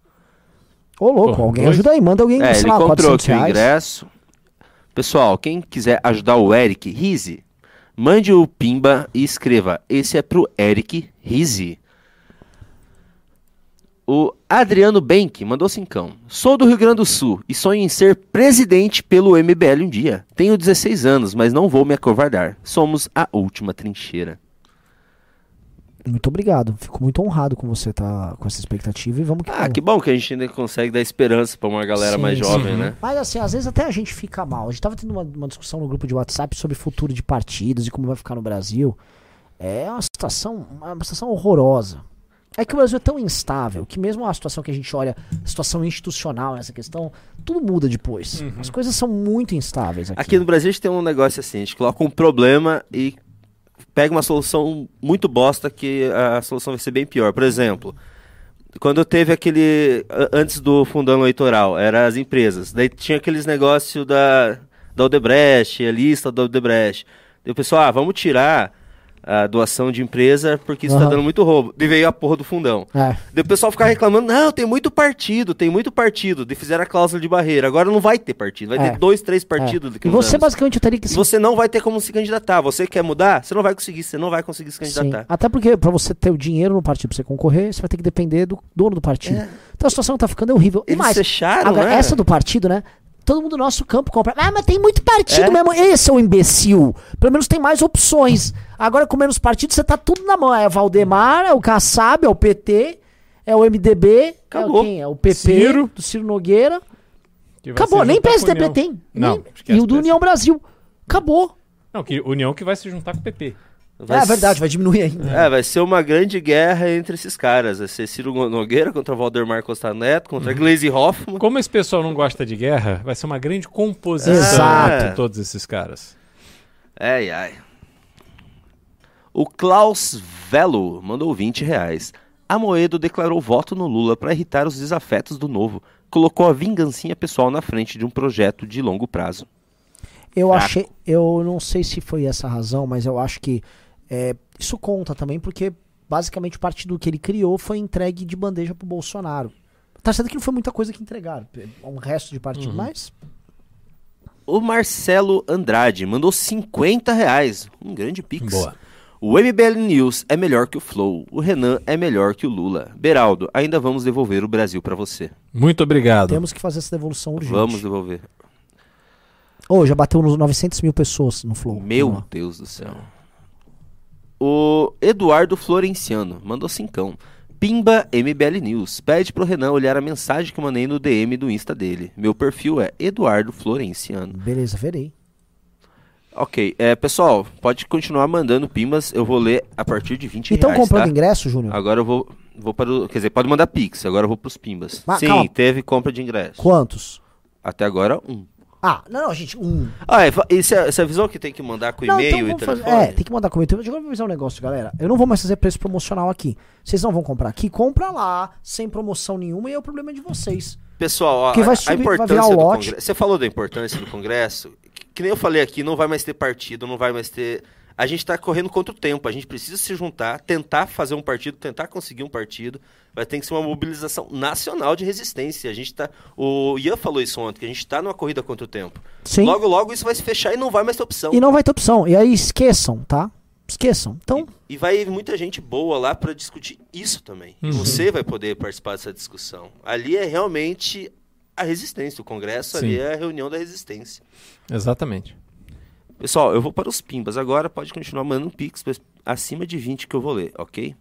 Ô, louco, Pô, alguém dois? ajuda aí, manda alguém É, ele lá, comprou aqui o ingresso. Pessoal, quem quiser ajudar o Eric Rizzi, mande o Pimba e escreva: Esse é pro Eric Rizzi. O Adriano Benck mandou cincão. Sou do Rio Grande do Sul e sonho em ser presidente pelo MBL um dia. Tenho 16 anos, mas não vou me acovardar. Somos a última trincheira. Muito obrigado. Fico muito honrado com você tá com essa expectativa e vamos que Ah, vamos. que bom que a gente ainda consegue dar esperança para uma galera sim, mais jovem, sim. né? Mas assim, às vezes até a gente fica mal. A gente tava tendo uma, uma discussão no grupo de WhatsApp sobre futuro de partidos e como vai ficar no Brasil. É uma situação, uma situação horrorosa. É que o Brasil é tão instável que mesmo a situação que a gente olha, situação institucional nessa questão, tudo muda depois. Uhum. As coisas são muito instáveis aqui. Aqui no Brasil a gente tem um negócio assim, a gente coloca um problema e pega uma solução muito bosta que a solução vai ser bem pior. Por exemplo, quando teve aquele antes do fundão eleitoral, eram as empresas. Daí tinha aqueles negócios da da Odebrecht, a lista da Odebrecht. E o pessoal, ah, vamos tirar a doação de empresa porque isso uhum. tá dando muito roubo. E veio a porra do fundão. É. Daí o pessoal ficar reclamando, não, tem muito partido, tem muito partido. E fizeram a cláusula de barreira. Agora não vai ter partido, vai é. ter dois, três partidos. É. E você anos. basicamente teria que... Você não vai ter como se candidatar. Você quer mudar? Você não vai conseguir, você não vai conseguir se candidatar. Sim. Até porque para você ter o dinheiro no partido, pra você concorrer, você vai ter que depender do dono do partido. É. Então a situação que tá ficando é horrível. Eles e mais, fecharam, agora, né? essa do partido, né? Todo mundo do nosso campo compra. Ah, mas tem muito partido é? mesmo. Esse é o imbecil. Pelo menos tem mais opções. Agora, com menos partidos, você tá tudo na mão. É o Valdemar, é o Kassab, é o PT, é o MDB. Acabou. É o, quem? É o PP Ciro. do Ciro Nogueira. Acabou. Nem PSDB tem. Não, nem... E o do União Brasil. Acabou. Não, que União que vai se juntar com o PT. Vai é, é verdade, vai diminuir ainda. É, vai ser uma grande guerra entre esses caras. Vai ser Ciro Nogueira contra Valdemar Costa Neto, contra uhum. Glaze Hoffman. Como esse pessoal não gosta de guerra, vai ser uma grande composição Exato. de todos esses caras. Ai, ai. O Klaus Velo mandou 20 reais. Amoedo declarou voto no Lula para irritar os desafetos do novo. Colocou a vingancinha pessoal na frente de um projeto de longo prazo. Eu achei, eu não sei se foi essa a razão, mas eu acho que é, isso conta também porque basicamente o partido que ele criou foi entregue de bandeja pro Bolsonaro. Tá certo que não foi muita coisa que entregaram, um resto de partido, uhum. mas. O Marcelo Andrade mandou 50 reais, um grande pix. Boa. O MBL News é melhor que o Flow. O Renan é melhor que o Lula. Beraldo, ainda vamos devolver o Brasil para você. Muito obrigado. Temos que fazer essa devolução urgente. Vamos devolver. Oh, já bateu nos 900 mil pessoas no Flow. Meu Deus do céu. O Eduardo Florenciano mandou cincão. Pimba MBL News. Pede pro Renan olhar a mensagem que eu mandei no DM do Insta dele. Meu perfil é Eduardo Florenciano. Beleza, verei. Ok, é, pessoal, pode continuar mandando pimbas. Eu vou ler a partir de 20 Então reais, comprando tá? ingresso, Júnior? Agora eu vou, vou para o... Quer dizer, pode mandar pix. Agora eu vou pros pimbas. Mas Sim, calma. teve compra de ingresso. Quantos? Até agora, um. Ah, não, não, gente, um. Ah, é, e você avisou que tem que mandar com Não, e-mail então e vamos fazer- telefone? É, tem que mandar comentário. Deixa eu avisar um negócio, galera. Eu não vou mais fazer preço promocional aqui. Vocês não vão comprar aqui? Compra lá, sem promoção nenhuma, e é o problema de vocês. Pessoal, ó, Que vai a- subir- a vai importância o do lote. Congresso. Você falou da importância do Congresso. Que, que nem eu falei aqui, não vai mais ter partido, não vai mais ter. A gente está correndo contra o tempo. A gente precisa se juntar, tentar fazer um partido, tentar conseguir um partido. Vai ter que ser uma mobilização nacional de resistência. A gente tá. O Ian falou isso ontem, que a gente está numa corrida contra o tempo. Sim. Logo, logo isso vai se fechar e não vai mais ter opção. E não vai ter opção. E aí esqueçam, tá? Esqueçam. Então, E vai muita gente boa lá para discutir isso também. E Uhum. você vai poder participar dessa discussão. Ali é realmente a resistência. O Congresso ali Sim. é a reunião da resistência. Exatamente. Pessoal, eu vou para os pimbas agora. Pode continuar mandando pix acima de 20 que eu vou ler, ok?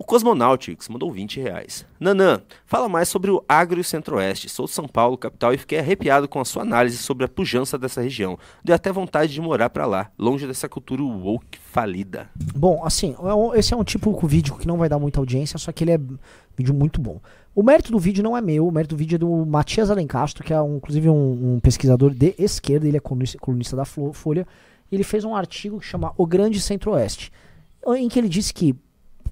O Cosmonautics mandou 20 reais. Nanã, fala mais sobre o agro e o centro-oeste. Sou de São Paulo, capital, e fiquei arrepiado com a sua análise sobre a pujança dessa região. Deu até vontade de morar para lá, longe dessa cultura woke falida. bom, assim, é um- esse é um tipo de vídeo que não vai dar muita audiência, só que ele é vídeo muito bom. O mérito do vídeo não é meu, o mérito do vídeo é do Matias Alencastro, que é um, inclusive um, um pesquisador de esquerda, ele é colunista, colunista da Folha, e ele fez um artigo que chama O Grande Centro-Oeste, em que ele disse que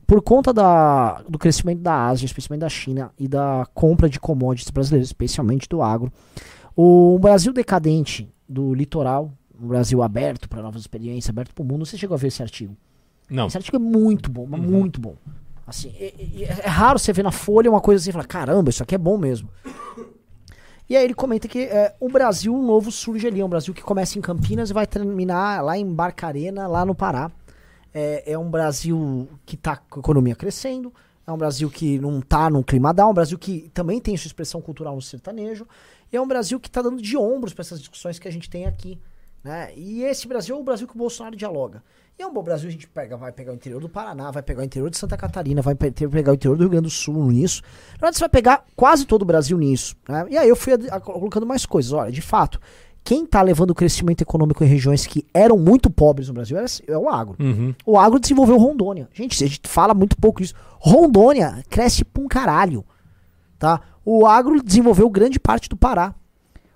por conta da, do crescimento da Ásia, especialmente da China, e da compra de commodities brasileiras, especialmente do agro, o Brasil decadente do litoral, um Brasil aberto para novas experiências, aberto para o mundo, você chegou a ver esse artigo? Não. Esse artigo é muito bom, mas Uhum. muito bom. Assim, é, é- é raro você ver na Folha uma coisa assim e falar, caramba, isso aqui é bom mesmo. E aí ele comenta que é, o Brasil novo surge ali, é um Brasil que começa em Campinas e vai terminar lá em Barcarena, lá no Pará. É, é um Brasil que está com a economia crescendo, é um Brasil que não está num clima down, é um Brasil que também tem sua expressão cultural no sertanejo, e é um Brasil que está dando de ombros para essas discussões que a gente tem aqui. Né? E esse Brasil é o Brasil que o Bolsonaro dialoga. E é um bom Brasil, a gente pega, vai pegar o interior do Paraná, vai pegar o interior de Santa Catarina, vai pegar o interior do Rio Grande do Sul nisso. Na verdade, você vai pegar quase todo o Brasil nisso. Né? E aí eu fui ad- a- colocando mais coisas. Olha, de fato, quem está levando o crescimento econômico em regiões que eram muito pobres no Brasil é, é o agro. Uhum. O agro desenvolveu Rondônia. Gente, a gente fala muito pouco disso. Rondônia cresce pra um caralho. Tá? O agro desenvolveu grande parte do Pará.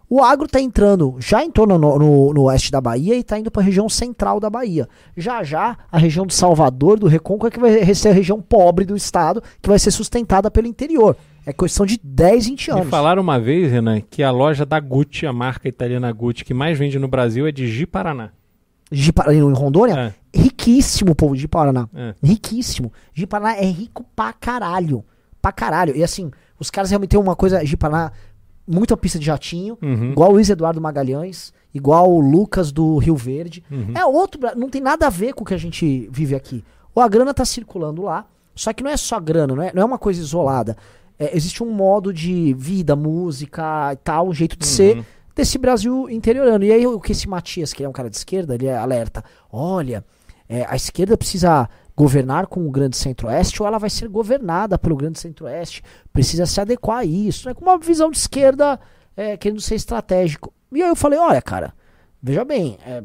O agro tá entrando, já entrou no, no, no oeste da Bahia e tá indo pra região central da Bahia. Já já, a região de Salvador, do Recôncavo, é que vai ser a região pobre do estado, que vai ser sustentada pelo interior. É questão de 10, 20 Me anos. falaram uma vez, Renan, que a loja da Gucci, a marca italiana Gucci, que mais vende no Brasil é de Ji-Paraná. De Pa- em Rondônia, É, riquíssimo o povo de Paraná. é. Riquíssimo. Ji-Paraná é rico pra caralho. Pra caralho. E assim, os caras realmente têm uma coisa, Ji-Paraná, muita pista de jatinho, Uhum. igual o Luiz Eduardo Magalhães, igual o Lucas do Rio Verde. Uhum. É outro, não tem nada a ver com o que a gente vive aqui. Ou a grana tá circulando lá, só que não é só grana, não é, não é uma coisa isolada. É, existe um modo de vida, música e tal, um jeito de ser Uhum. desse Brasil interiorano. E aí o que esse Matias, que é um cara de esquerda, ele alerta, olha, é, a esquerda precisa governar com o grande centro-oeste ou ela vai ser governada pelo grande centro-oeste, precisa se adequar a isso, né? com uma visão de esquerda é, querendo ser estratégico. E aí eu falei, olha cara, veja bem, é,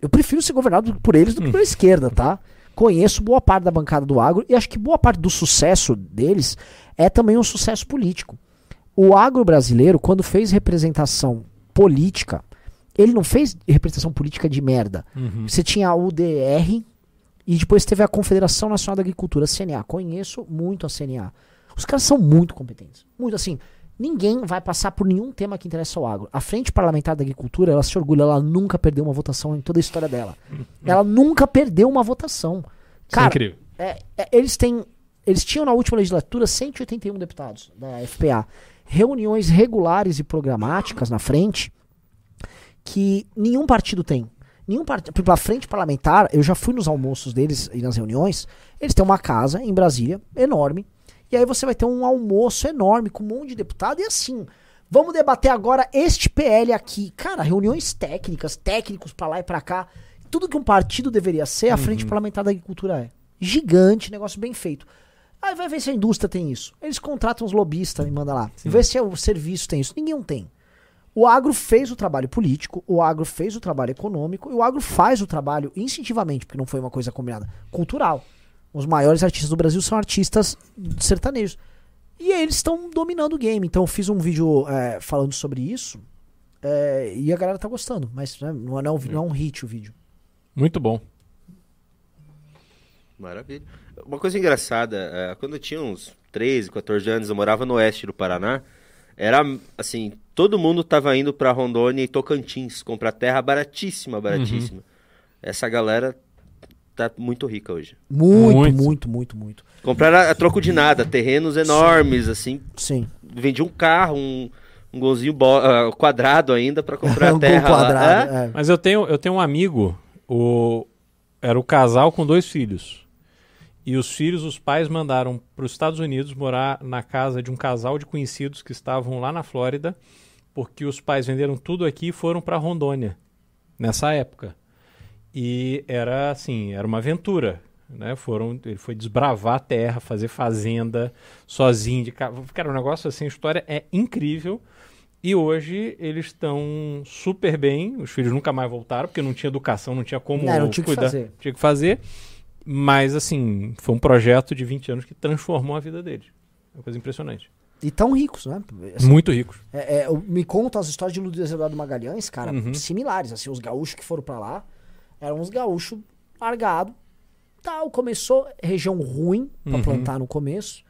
eu prefiro ser governado por eles do que pela esquerda, tá? Conheço boa parte da bancada do agro e acho que boa parte do sucesso deles é também um sucesso político. O agro brasileiro, quando fez representação política, ele não fez representação política de merda. Uhum. Você tinha a UDR e depois teve a Confederação Nacional da Agricultura, a CNA. Conheço muito a CNA. Os caras são muito competentes. Muito assim. Ninguém vai passar por nenhum tema que interessa ao agro. A Frente Parlamentar da Agricultura, ela se orgulha, ela nunca perdeu uma votação em toda a história dela. *laughs* Ela nunca perdeu uma votação. É Cara, incrível. é, é, eles têm. Eles tinham na última legislatura 181 deputados da FPA. Reuniões regulares e programáticas na frente que nenhum partido tem. Nenhum partido. Por exemplo, a frente parlamentar, eu já fui nos almoços deles e nas reuniões. Eles têm uma casa em Brasília, enorme. E aí você vai ter um almoço enorme com um monte de deputado. E assim, vamos debater agora este PL aqui. Cara, reuniões técnicas, técnicos pra lá e pra cá. Tudo que um partido deveria ser, a frente parlamentar da agricultura é. Gigante, negócio bem feito. Aí vai ver se a indústria tem isso. Eles contratam os lobistas e mandam lá. Vê se o serviço tem isso. Ninguém tem. O agro fez o trabalho político, o agro fez o trabalho econômico e o agro faz o trabalho instintivamente, porque não foi uma coisa combinada, cultural. Os maiores artistas do Brasil são artistas sertanejos. E eles estão dominando o game. Então eu fiz um vídeo é, falando sobre isso. é, e a galera tá gostando. Mas né, não, é, não é um- não é um hit o vídeo. Muito bom. Maravilha. Uma coisa engraçada, é, quando eu tinha uns 13, 14 anos, eu morava no oeste do Paraná, era assim, todo mundo tava indo pra Rondônia e Tocantins comprar terra baratíssima, baratíssima. Essa galera tá muito rica hoje. Muito, Muito. muito, muito, muito. Compraram a, a troco de nada, terrenos enormes, assim, Sim. vendia um carro, um, um golzinho bo- ah, quadrado ainda pra comprar *laughs* Um terra quadrado, É? é. Mas eu tenho, eu tenho um amigo, o, era o casal com dois filhos. E os filhos, os pais mandaram para os Estados Unidos morar na casa de um casal de conhecidos que estavam lá na Flórida, porque os pais venderam tudo aqui e foram para Rondônia nessa época. E era assim, era uma aventura, né? Foram, ele foi desbravar a terra, fazer fazenda sozinho de carro. Cara, um negócio assim, a história é incrível. E hoje eles estão super bem. Os filhos nunca mais voltaram, porque não tinha educação, não tinha como É, não tinha o que cuidar. fazer. Tinha que fazer. Mas, assim, foi um projeto de 20 anos que transformou a vida deles. É uma coisa impressionante. E tão ricos, né? Assim, Muito ricos. É, é, me contam as histórias de Luiz Eduardo Magalhães, cara, Uhum. similares. Assim, os gaúchos que foram pra lá eram uns gaúchos largados. Tal, começou região ruim pra Uhum. plantar no começo.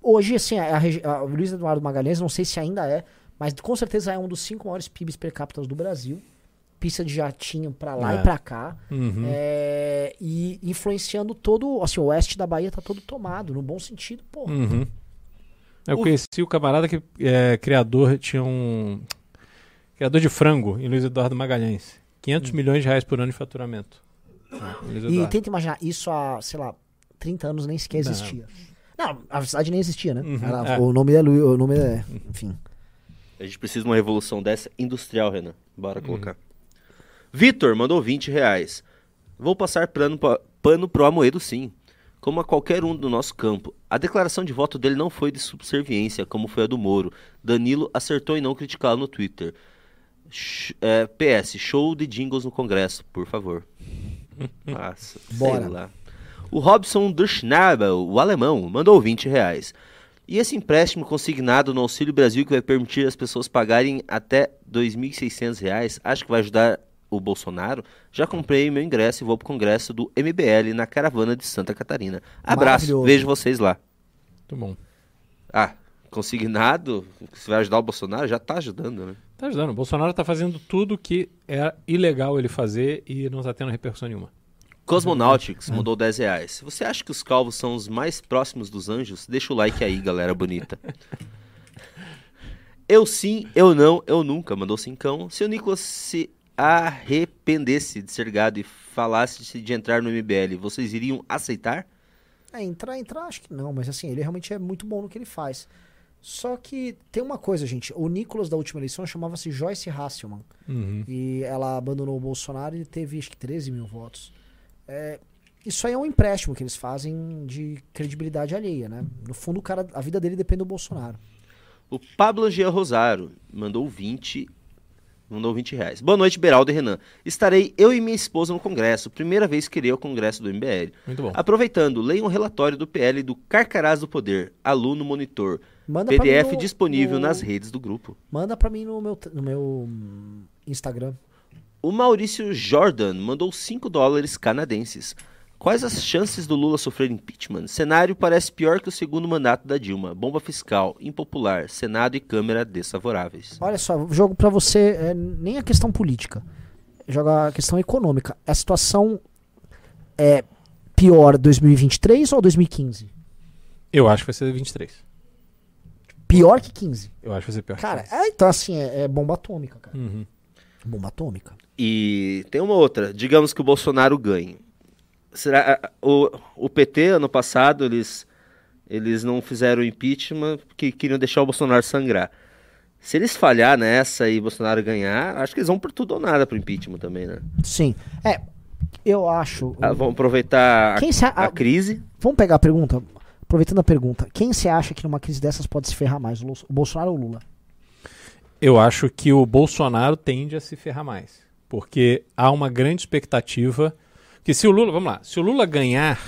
Hoje, assim, a, a, o Luiz Eduardo Magalhães, não sei se ainda é, mas com certeza é um dos cinco maiores PIBs per capita do Brasil. Pista de jatinho pra lá É. e pra cá. Uhum. É, e influenciando todo. Assim, o oeste da Bahia tá todo tomado, no bom sentido, pô. Uhum. Eu O- conheci o camarada que é criador, tinha um. Criador de frango em Luiz Eduardo Magalhães. 500 milhões de reais por ano de faturamento. Hum. E tenta imaginar, isso há, sei lá, 30 anos nem sequer existia. Não, a cidade nem existia, né? Uhum, Era- é. O nome é Luiz, o nome é. Enfim. A gente precisa de uma revolução dessa industrial, Renan. Bora colocar. Vitor mandou 20 reais. Vou passar pano, pa- pano pro Amoedo sim. Como a qualquer um do nosso campo. A declaração de voto dele não foi de subserviência, como foi a do Moro. Danilo acertou em não criticá-lo no Twitter. Sh- é, PS, show de jingles no Congresso, por favor. *laughs* Nossa, Bora. sei lá. O Robson Durchnabel, o alemão, mandou 20 reais. E esse empréstimo consignado no Auxílio Brasil que vai permitir as pessoas pagarem até 2.600 reais, acho que vai ajudar o Bolsonaro? Já comprei meu ingresso e vou pro congresso do MBL na caravana de Santa Catarina. Abraço, vejo vocês lá. Muito bom. Ah, consignado, se vai ajudar o Bolsonaro, já tá ajudando, né? Tá ajudando. O Bolsonaro tá fazendo tudo que é ilegal ele fazer e não tá tendo repercussão nenhuma. Cosmonautics mandou 10 reais. Você acha que os calvos são os mais próximos dos anjos, deixa o like aí, galera bonita. *laughs* Eu sim, eu não, eu nunca, mandou cincão. Se o Nicolas se arrependesse de ser gado e falasse de entrar no MBL, vocês iriam aceitar? É, entrar, entrar, acho que não, mas assim, ele realmente é muito bom no que ele faz. Só que tem uma coisa, gente. O Nicolas da última eleição chamava-se Joyce Hasselman. Uhum. E ela abandonou o Bolsonaro e teve acho que 13 mil votos. É, isso aí é um empréstimo que eles fazem de credibilidade alheia, né? No fundo, o cara, a vida dele depende do Bolsonaro. O Pablo Gia Rosaro mandou 20. Mandou 20 reais. Boa noite, Beraldo e Renan. Estarei eu e minha esposa no Congresso. Primeira vez que irei ao Congresso do MBL. Muito bom. Aproveitando, leia um relatório do PL do Carcarás do Poder, aluno monitor. Manda PDF no- disponível no- nas redes do grupo. Manda pra mim no meu, no meu hum, Instagram. O Maurício Jordan mandou 5 dólares canadenses. Quais as chances do Lula sofrer impeachment? Cenário parece pior que o segundo mandato da Dilma. Bomba fiscal, impopular, Senado e Câmara desfavoráveis. Olha só, jogo pra você é, nem a questão política, joga a questão econômica. A situação é pior 2023 ou 2015? Eu acho que vai ser 23. Pior que 15. Eu acho que vai ser pior. que Cara, 15. é, então assim, é, é bomba atômica, cara. Uhum. Bomba atômica. E tem uma outra. Digamos que o Bolsonaro ganhe. Será o, o PT ano passado eles eles não fizeram impeachment porque queriam deixar o Bolsonaro sangrar. Se eles falhar nessa e Bolsonaro ganhar, acho que eles vão por tudo ou nada pro impeachment também, né? Sim. É, Eu acho. Ah, vamos aproveitar a, se a- a crise. Vamos pegar a pergunta? Aproveitando a pergunta, quem você acha que numa crise dessas pode se ferrar mais? O Bolsonaro ou o Lula? Eu acho que o Bolsonaro tende a se ferrar mais. Porque há uma grande expectativa que se o Lula, vamos lá, se o Lula ganhar,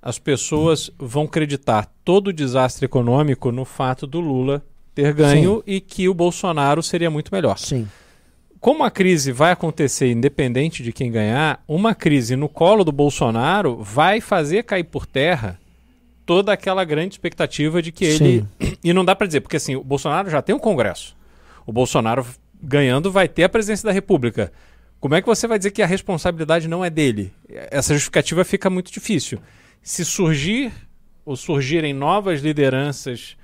as pessoas vão acreditar todo o desastre econômico no fato do Lula ter ganho e que o Bolsonaro seria muito melhor. Sim. Como a crise vai acontecer independente de quem ganhar, uma crise no colo do Bolsonaro vai fazer cair por terra toda aquela grande expectativa de que ele. *clears throat* E não dá para dizer, porque assim, o Bolsonaro já tem um Congresso. O Bolsonaro ganhando vai ter a presidência da República. Como é que você vai dizer que a responsabilidade não é dele? Essa justificativa fica muito difícil. Se surgir ou surgirem novas lideranças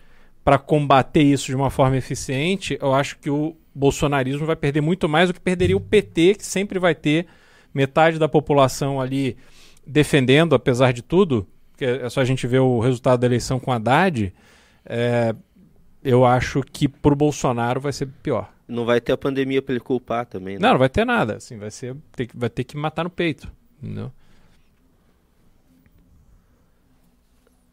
para combater isso de uma forma eficiente, eu acho que o bolsonarismo vai perder muito mais do que perderia o PT, que sempre vai ter metade da população ali defendendo, apesar de tudo. Que é só a gente ver o resultado da eleição com Haddad. É, eu acho que pro Bolsonaro vai ser pior. Não vai ter a pandemia pra ele culpar também, né? Não, não vai ter nada. Assim, vai, ser, ter, que- vai ter que matar no peito. Entendeu?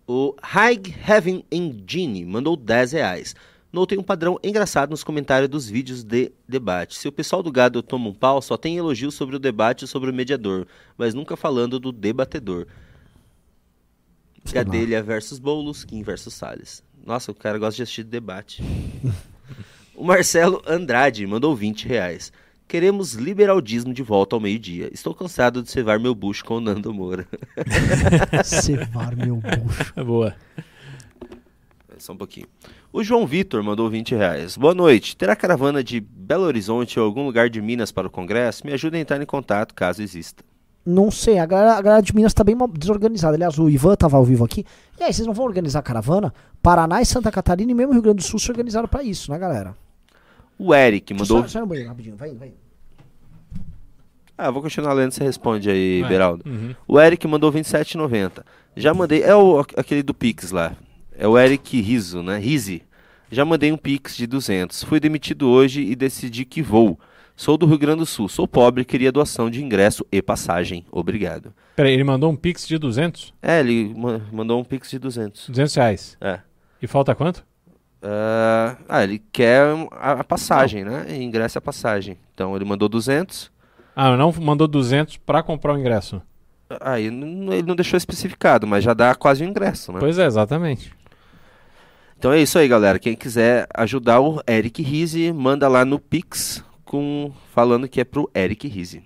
O High Heaven Engine mandou 10 reais. Notei um padrão engraçado nos comentários dos vídeos de debate. Se o pessoal do gado toma um pau, só tem elogios sobre o debate sobre o mediador, mas nunca falando do debatedor. Sei lá. Gadelha versus Boulos, Kim versus Salles. Nossa, o cara gosta de assistir debate. *laughs* o Marcelo Andrade mandou 20 reais. Queremos liberaldismo de volta ao meio-dia. Estou cansado de cevar meu bucho com o Nando Moura. *laughs* Cevar meu bucho. É boa. Só um pouquinho. O João Vitor mandou 20 reais. Boa noite. Terá caravana de Belo Horizonte ou algum lugar de Minas para o Congresso? Me ajude a entrar em contato, caso exista. Não sei, a galera, a galera de Minas tá bem desorganizada. Aliás, o Ivan tava ao vivo aqui. E aí, vocês não vão organizar caravana? Paraná e Santa Catarina e mesmo Rio Grande do Sul se organizaram pra isso, né, galera? O Eric mandou... Só, só no banheiro, rapidinho, vai, vai. Ah, vou continuar lendo, você responde aí, Vai. Beraldo. Uhum. O Eric mandou 27,90. Já mandei... É o, aquele do Pix lá. É o Eric Riso, né? Rise. Já mandei um Pix de 200. Fui demitido hoje e decidi que vou. Sou do Rio Grande do Sul. Sou pobre e queria doação de ingresso e passagem. Obrigado. Peraí, ele mandou um pix de 200? É, ele ma- mandou um Pix de 200. 200 reais. É. E falta quanto? Ah, ah, ele quer a, a passagem, né? Ingresso é a passagem. Então ele mandou 200. Ah, não mandou 200 pra comprar o ingresso. Aí n- ele não deixou especificado, mas já dá quase o ingresso, né? Pois é, exatamente. Então é isso aí, galera. Quem quiser ajudar o Eric Rise, manda lá no Pix com falando que é pro Eric Rise.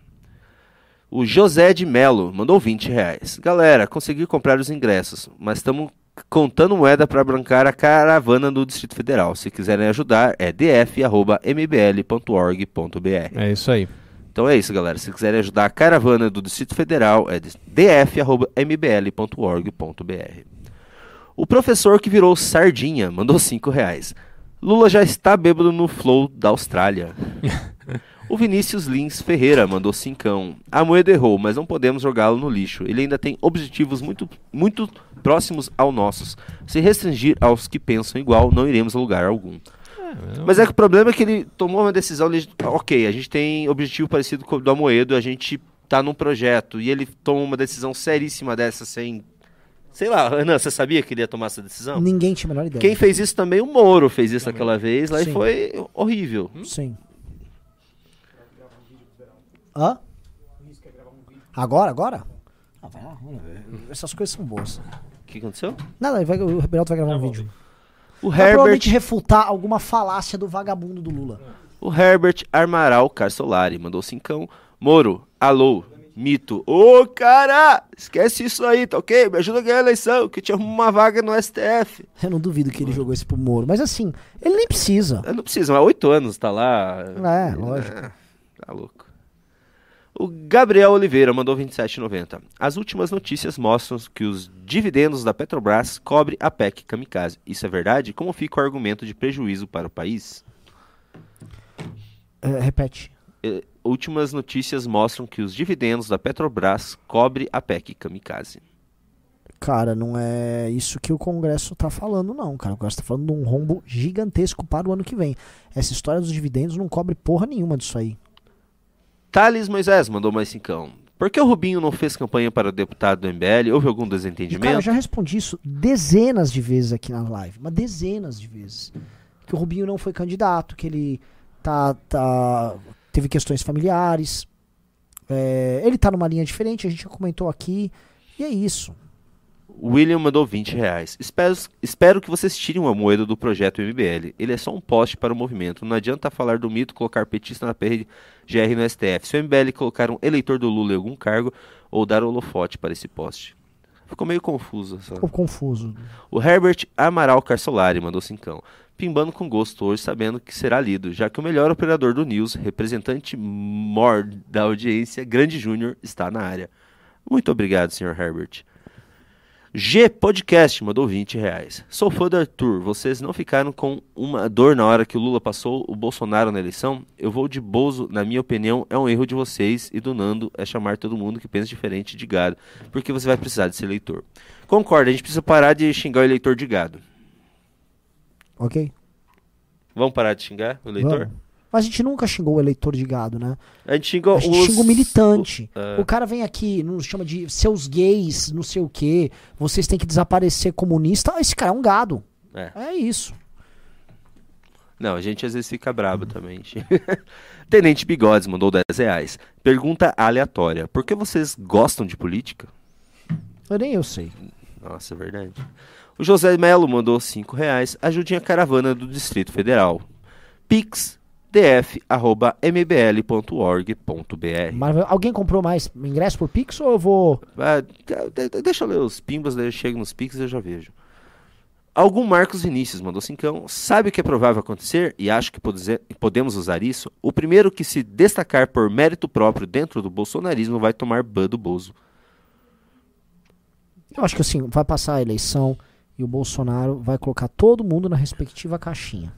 O José de Melo mandou 20 reais. Galera, consegui comprar os ingressos, mas estamos contando moeda para bancar a caravana do Distrito Federal. Se quiserem ajudar, é df.mbl.org.br. É isso aí. Então é isso, galera. Se quiserem ajudar a caravana do Distrito Federal, é df.mbl.org.br. O professor que virou sardinha mandou 5 reais. Lula já está bêbado no flow da Austrália. *laughs* o Vinícius Lins Ferreira mandou cincão. A moeda errou, mas não podemos jogá-lo no lixo. Ele ainda tem objetivos muito, muito próximos aos nossos. Se restringir aos que pensam igual, não iremos a lugar algum. Mas é que o problema é que ele tomou uma decisão. legit- Ok, a gente tem objetivo parecido com o do Amoedo, a gente tá num projeto e ele toma uma decisão seríssima dessa sem. Sei lá, Ana, você sabia que ele ia tomar essa decisão? Ninguém tinha a menor ideia. Quem fez isso também, o Moro fez isso aquela vez lá Sim. e foi horrível. Sim. Hã? Agora, agora? Ah, vai lá, vamos ver. Essas coisas são boas. O que aconteceu? Nada, vai, o Beraldo vai gravar um vídeo. O Vai provavelmente Herbert, refutar alguma falácia do vagabundo do Lula. o Herbert Armaral Carsolari mandou cincão. Moro, alô, mito. Ô, cara! Esquece isso aí, tá ok? Me ajuda a ganhar a eleição, que eu te arrumo uma vaga no STF. Eu não duvido que ele jogou isso pro Moro. Mas assim, ele nem precisa. Eu não preciso, mas oito anos tá lá. É, lógico. Tá louco. O Gabriel Oliveira mandou 27,90. As últimas notícias mostram que os dividendos da Petrobras cobrem a PEC Kamikaze. Isso é verdade? Como fica o argumento de prejuízo para o país? É, repete. Eh, últimas notícias mostram que os dividendos da Petrobras cobrem a PEC Kamikaze. Cara, não é isso que o Congresso tá falando, não, cara. O Congresso tá falando de um rombo gigantesco para o ano que vem. Essa história dos dividendos não cobre porra nenhuma disso aí. Thales Moisés mandou mais cincão. Por que o Rubinho não fez campanha para deputado do MBL? Houve algum E, cara, desentendimento? eu já respondi isso dezenas de vezes aqui na live. Mas dezenas de vezes. Que o Rubinho não foi candidato, que ele tá, tá teve questões familiares. É, ele tá numa linha diferente, a gente já comentou aqui. E é isso. William mandou 20 reais. Espero, espero que vocês tirem uma moeda do projeto MBL. Ele é só um poste para o movimento. Não adianta falar do mito colocar petista na PGR no STF. Se o MBL colocar um eleitor do Lula em algum cargo ou dar holofote para esse poste. Ficou meio confuso. Essa... Ficou confuso. O Herbert Amaral Carsolari mandou cincão. Pimbando com gosto hoje, sabendo que será lido, já que o melhor operador do News, representante mor da audiência, Grande Júnior, está na área. Muito obrigado, Sr. Herbert. G Podcast mandou 20 reais. Sou fã do Arthur. Vocês não ficaram com uma dor na hora que o Lula passou o Bolsonaro na eleição? Eu vou de Bozo, na minha opinião, é um erro de vocês e do Nando é chamar todo mundo que pensa diferente de gado, porque você vai precisar de ser eleitor. Concordo, a gente precisa parar de xingar o eleitor de gado. Ok? Vamos parar de xingar o eleitor? Vamos. Mas a gente nunca xingou o eleitor de gado, né? A gente xingou A gente os... xinga o militante. É. O cara vem aqui, nos chama de seus gays, não sei o quê. Vocês têm que desaparecer comunista. Ah, esse cara é um gado. É. É isso. Não, a gente às vezes fica brabo também. *laughs* Tenente Bigodes mandou 10 reais. Pergunta aleatória. Por que vocês gostam de política? Eu nem eu sei. Nossa, é verdade. O José Melo mandou 5 reais. Ajudem a caravana do Distrito Federal. Pix df.mbl.org.br alguém comprou mais ingresso por Pix ou eu vou. Ah, de- de- deixa eu ler os pimbas, daí eu chego nos Pix e eu já vejo. Algum Marcos Vinícius mandou cincão. Sabe o que é provável acontecer? E acho que pode- podemos usar isso. O primeiro que se destacar por mérito próprio dentro do bolsonarismo vai tomar ban do Bozo. Eu acho que assim, vai passar a eleição e o Bolsonaro vai colocar todo mundo na respectiva caixinha.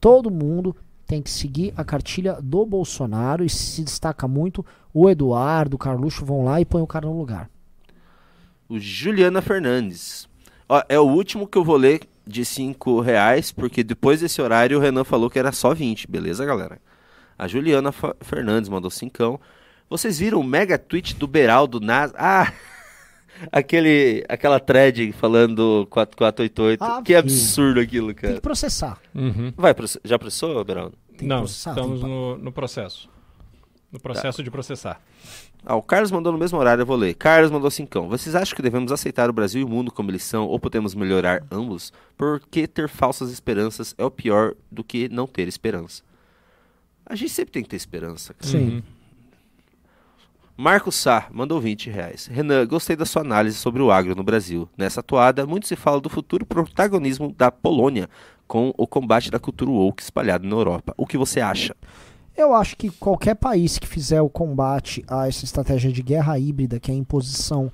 Todo mundo tem que seguir a cartilha do Bolsonaro e se destaca muito o Eduardo, o Carluxo vão lá e põe o cara no lugar. O Juliana Fernandes. Ó, é o último que eu vou ler de 5 reais, porque depois desse horário o Renan falou que era só 20, beleza, galera? A Juliana Fa- Fernandes mandou cincão. Vocês viram o mega tweet do Beraldo Nas... Ah! *laughs* Aquele, aquela thread falando 4488. Ah, que absurdo aquilo, Tem cara. que processar. Uhum. Vai, já processou, Beraldo? Tem Não, processar. tem estamos que- no, no processo. No processo de processar. Ah, o Carlos mandou no mesmo horário, eu vou ler. Carlos mandou cincão. Vocês acham que devemos aceitar o Brasil e o mundo como eles são ou podemos melhorar ambos? Porque ter falsas esperanças é o pior do que não ter esperança. A gente sempre tem que ter esperança. cara. Sim. Uhum. Marcos Sá mandou 20 reais. Renan, gostei da sua análise sobre o agro no Brasil. Nessa toada, muito se fala do futuro protagonismo da Polônia com o combate da cultura woke espalhada na Europa. O que você acha? Eu acho que qualquer país que fizer o combate a essa estratégia de guerra híbrida, que é a imposição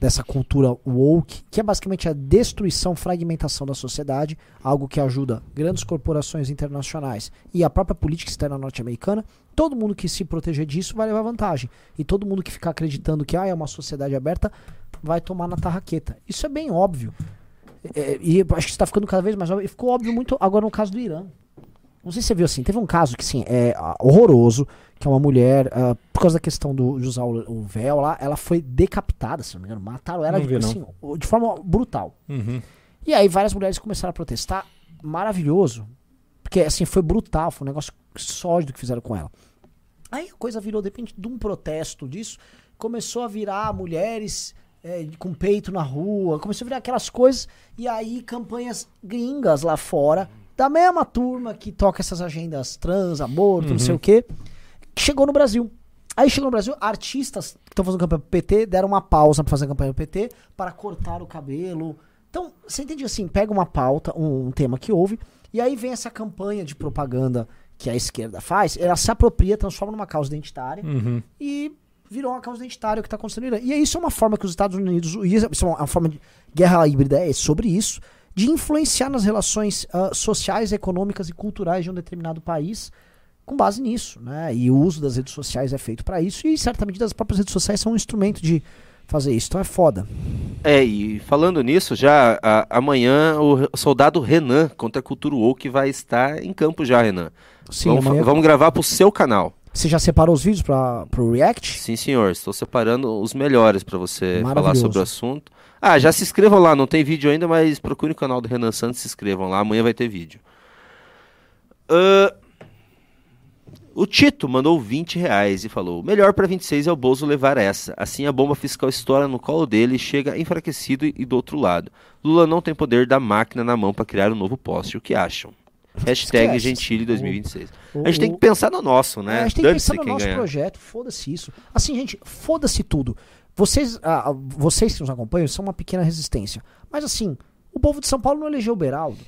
dessa cultura woke, que é basicamente a destruição, fragmentação da sociedade, algo que ajuda grandes corporações internacionais e a própria política externa norte-americana, todo mundo que se proteger disso vai levar vantagem. E todo mundo que ficar acreditando que ah, é uma sociedade aberta vai tomar na tarraqueta. Isso é bem óbvio. É, e acho que está ficando cada vez mais óbvio. E ficou óbvio muito agora no caso do Irã. Não sei se você viu assim, teve um caso que assim, é ah, horroroso, que é uma mulher, ah, por causa da questão do, de usar o, o véu lá, ela foi decapitada, se não me engano, mataram ela vi, assim, de forma brutal. Uhum. E aí várias mulheres começaram a protestar, maravilhoso, porque assim, foi brutal, foi um negócio sólido que fizeram com ela. Aí a coisa virou, de repente, de um protesto disso, começou a virar mulheres é, com peito na rua, começou a virar aquelas coisas, e aí campanhas gringas lá fora, da mesma turma que toca essas agendas trans, aborto, não sei o quê, que chegou no Brasil. Aí chegou no Brasil, artistas que estão fazendo campanha pro PT deram uma pausa pra fazer campanha pro PT para cortar o cabelo. Então, você entende assim, pega uma pauta, um, um tema que houve, e aí vem essa campanha de propaganda que a esquerda faz, ela se apropria, transforma numa causa identitária Uhum. e virou uma causa identitária o que está acontecendo no Irã. E isso é uma forma que os Estados Unidos, e isso é uma forma de guerra híbrida, é sobre isso, de influenciar nas relações ah, sociais, econômicas e culturais de um determinado país com base nisso, né? E o uso das redes sociais é feito para isso e certamente as próprias redes sociais são um instrumento de fazer isso. Então é foda. É, e falando nisso, já a- amanhã o soldado Renan contra a Cultura Woke vai estar em campo já, Renan. Sim, vamos, amanhã- vamos gravar pro seu canal. Você já separou os vídeos para pro React? Sim, senhor. Estou separando os melhores para você falar sobre o assunto. Ah, já se inscrevam lá. Não tem vídeo ainda, mas procure o canal do Renan Santos e se inscrevam lá. Amanhã vai ter vídeo. Ah, o Tito mandou 20 reais e falou: melhor para 26 é o Bozo levar essa. Assim a bomba fiscal estoura no colo dele e chega enfraquecido e do outro lado. Lula não tem poder da máquina na mão para criar um novo poste. O que acham? Hashtag Esquece. Gentile 2026. O- A gente tem o- que pensar no nosso, É, né? a gente tem que pensar no nosso ganhar. projeto, foda-se isso. Assim, gente, foda-se tudo. Vocês, ah, ah, vocês que nos acompanham são uma pequena resistência. Mas assim, o povo de São Paulo não elegeu o Beraldo.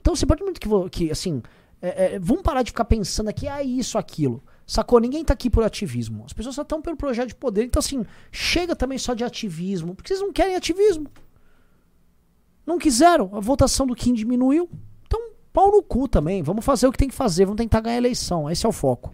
Então você pode muito que, que assim, é, é, vamos parar de ficar pensando aqui, ah, isso, aquilo. Sacou? Ninguém tá aqui por ativismo. As pessoas só estão pelo projeto de poder. Então, assim, chega também só de ativismo. Porque vocês não querem ativismo. Não quiseram. A votação do Kim diminuiu. Pau no cu também. Vamos fazer o que tem que fazer. Vamos tentar ganhar a eleição. Esse é o foco.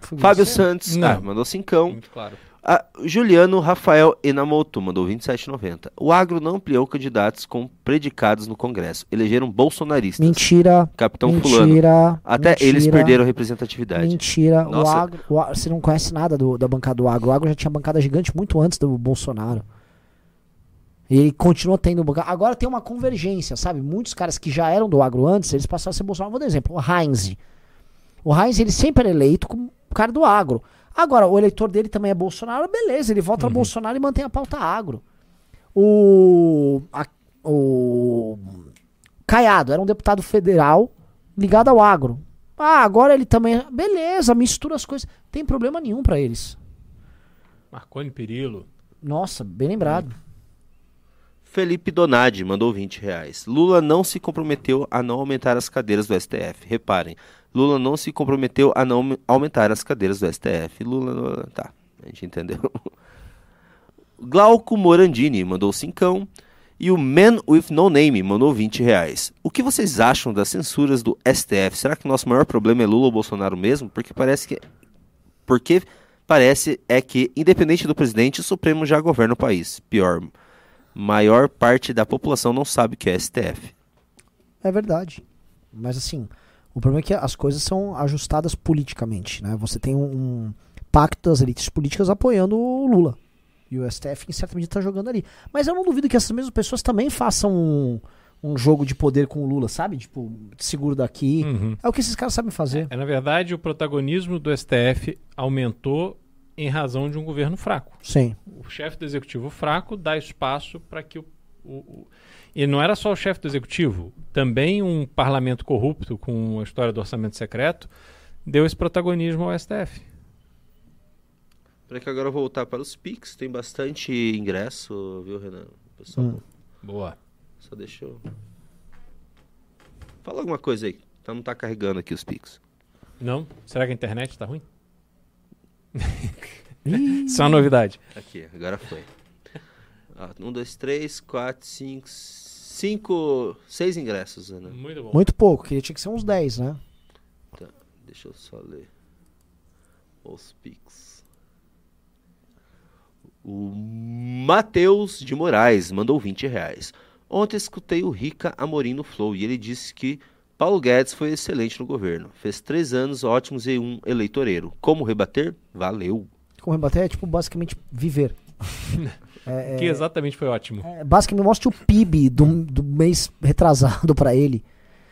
Foi Fábio? Santos Não. ah, mandou cincão. Muito claro. Ah, Juliano Rafael Enamoto mandou 27,90. O agro não ampliou candidatos com predicados no Congresso. Elegeram bolsonaristas. Mentira. Capitão Fulano. mentira. Até mentira, eles perderam representatividade. Mentira. O agro, o você não conhece nada do- da bancada do agro. O agro já tinha bancada gigante muito antes do Bolsonaro. E ele continua tendo bancada. Agora tem uma convergência, sabe? Muitos caras que já eram do agro antes, eles passaram a ser Bolsonaro. Vou dar um exemplo. O Heinz. O Heinz, ele sempre era eleito como cara do agro. Agora, o eleitor dele também é Bolsonaro, beleza, ele vota no Bolsonaro e mantém a pauta agro. O, a- o Caiado era um deputado federal ligado ao agro. Ah, agora ele também. Beleza, mistura as coisas. Tem problema nenhum pra eles. Marconi Perillo. Nossa, bem lembrado. Felipe Donadi mandou 20 reais. Lula não se comprometeu a não aumentar as cadeiras do STF. Reparem, Lula não se comprometeu a não aumentar as cadeiras do STF. Lula. Tá, a gente entendeu. *laughs* Glauco Morandini mandou 5. E o Man with No Name mandou 20 reais. O que vocês acham das censuras do STF? Será que o nosso maior problema é Lula ou Bolsonaro mesmo? Porque parece que. Porque parece é que, independente do presidente, o Supremo já governa o país. Pior, maior parte da população não sabe o que é STF. É verdade. Mas assim, o problema é que as coisas são ajustadas politicamente, né? Você tem um, um pacto das elites políticas apoiando o Lula. E o STF, em certa medida, tá jogando ali. Mas eu não duvido que essas mesmas pessoas também façam um, um jogo de poder com o Lula, sabe? Tipo, seguro daqui. Uhum. É o que esses caras sabem fazer. É, na verdade, o protagonismo do STF aumentou em razão de um governo fraco. Sim. O chefe do executivo fraco dá espaço para que o, o- o- E não era só o chefe do executivo, também um parlamento corrupto com a história do orçamento secreto deu esse protagonismo ao STF. Para que agora eu voltar para os Pix, tem bastante ingresso, viu, Renan? Pessoal, Hum. Boa. só deixa eu. Fala alguma coisa aí. Então não tá carregando aqui os Pix. Não? Será que a internet está ruim? *laughs* Isso é uma novidade. Aqui, agora foi. Ó, um, dois, três, quatro, cinco, cinco, seis ingressos, Renan. Muito bom. Muito pouco, queria tinha que ser uns 10, né? Deixa eu só ler. Os Pix. O Matheus de Moraes mandou 20 reais. Ontem escutei o Rica Amorim no Flow e ele disse que Paulo Guedes foi excelente no governo. Fez três anos ótimos e um eleitoreiro. Como rebater? Valeu. Como rebater é tipo basicamente viver. *laughs* É, Que exatamente foi ótimo. é, basicamente mostra o PIB do, do mês retrasado pra ele.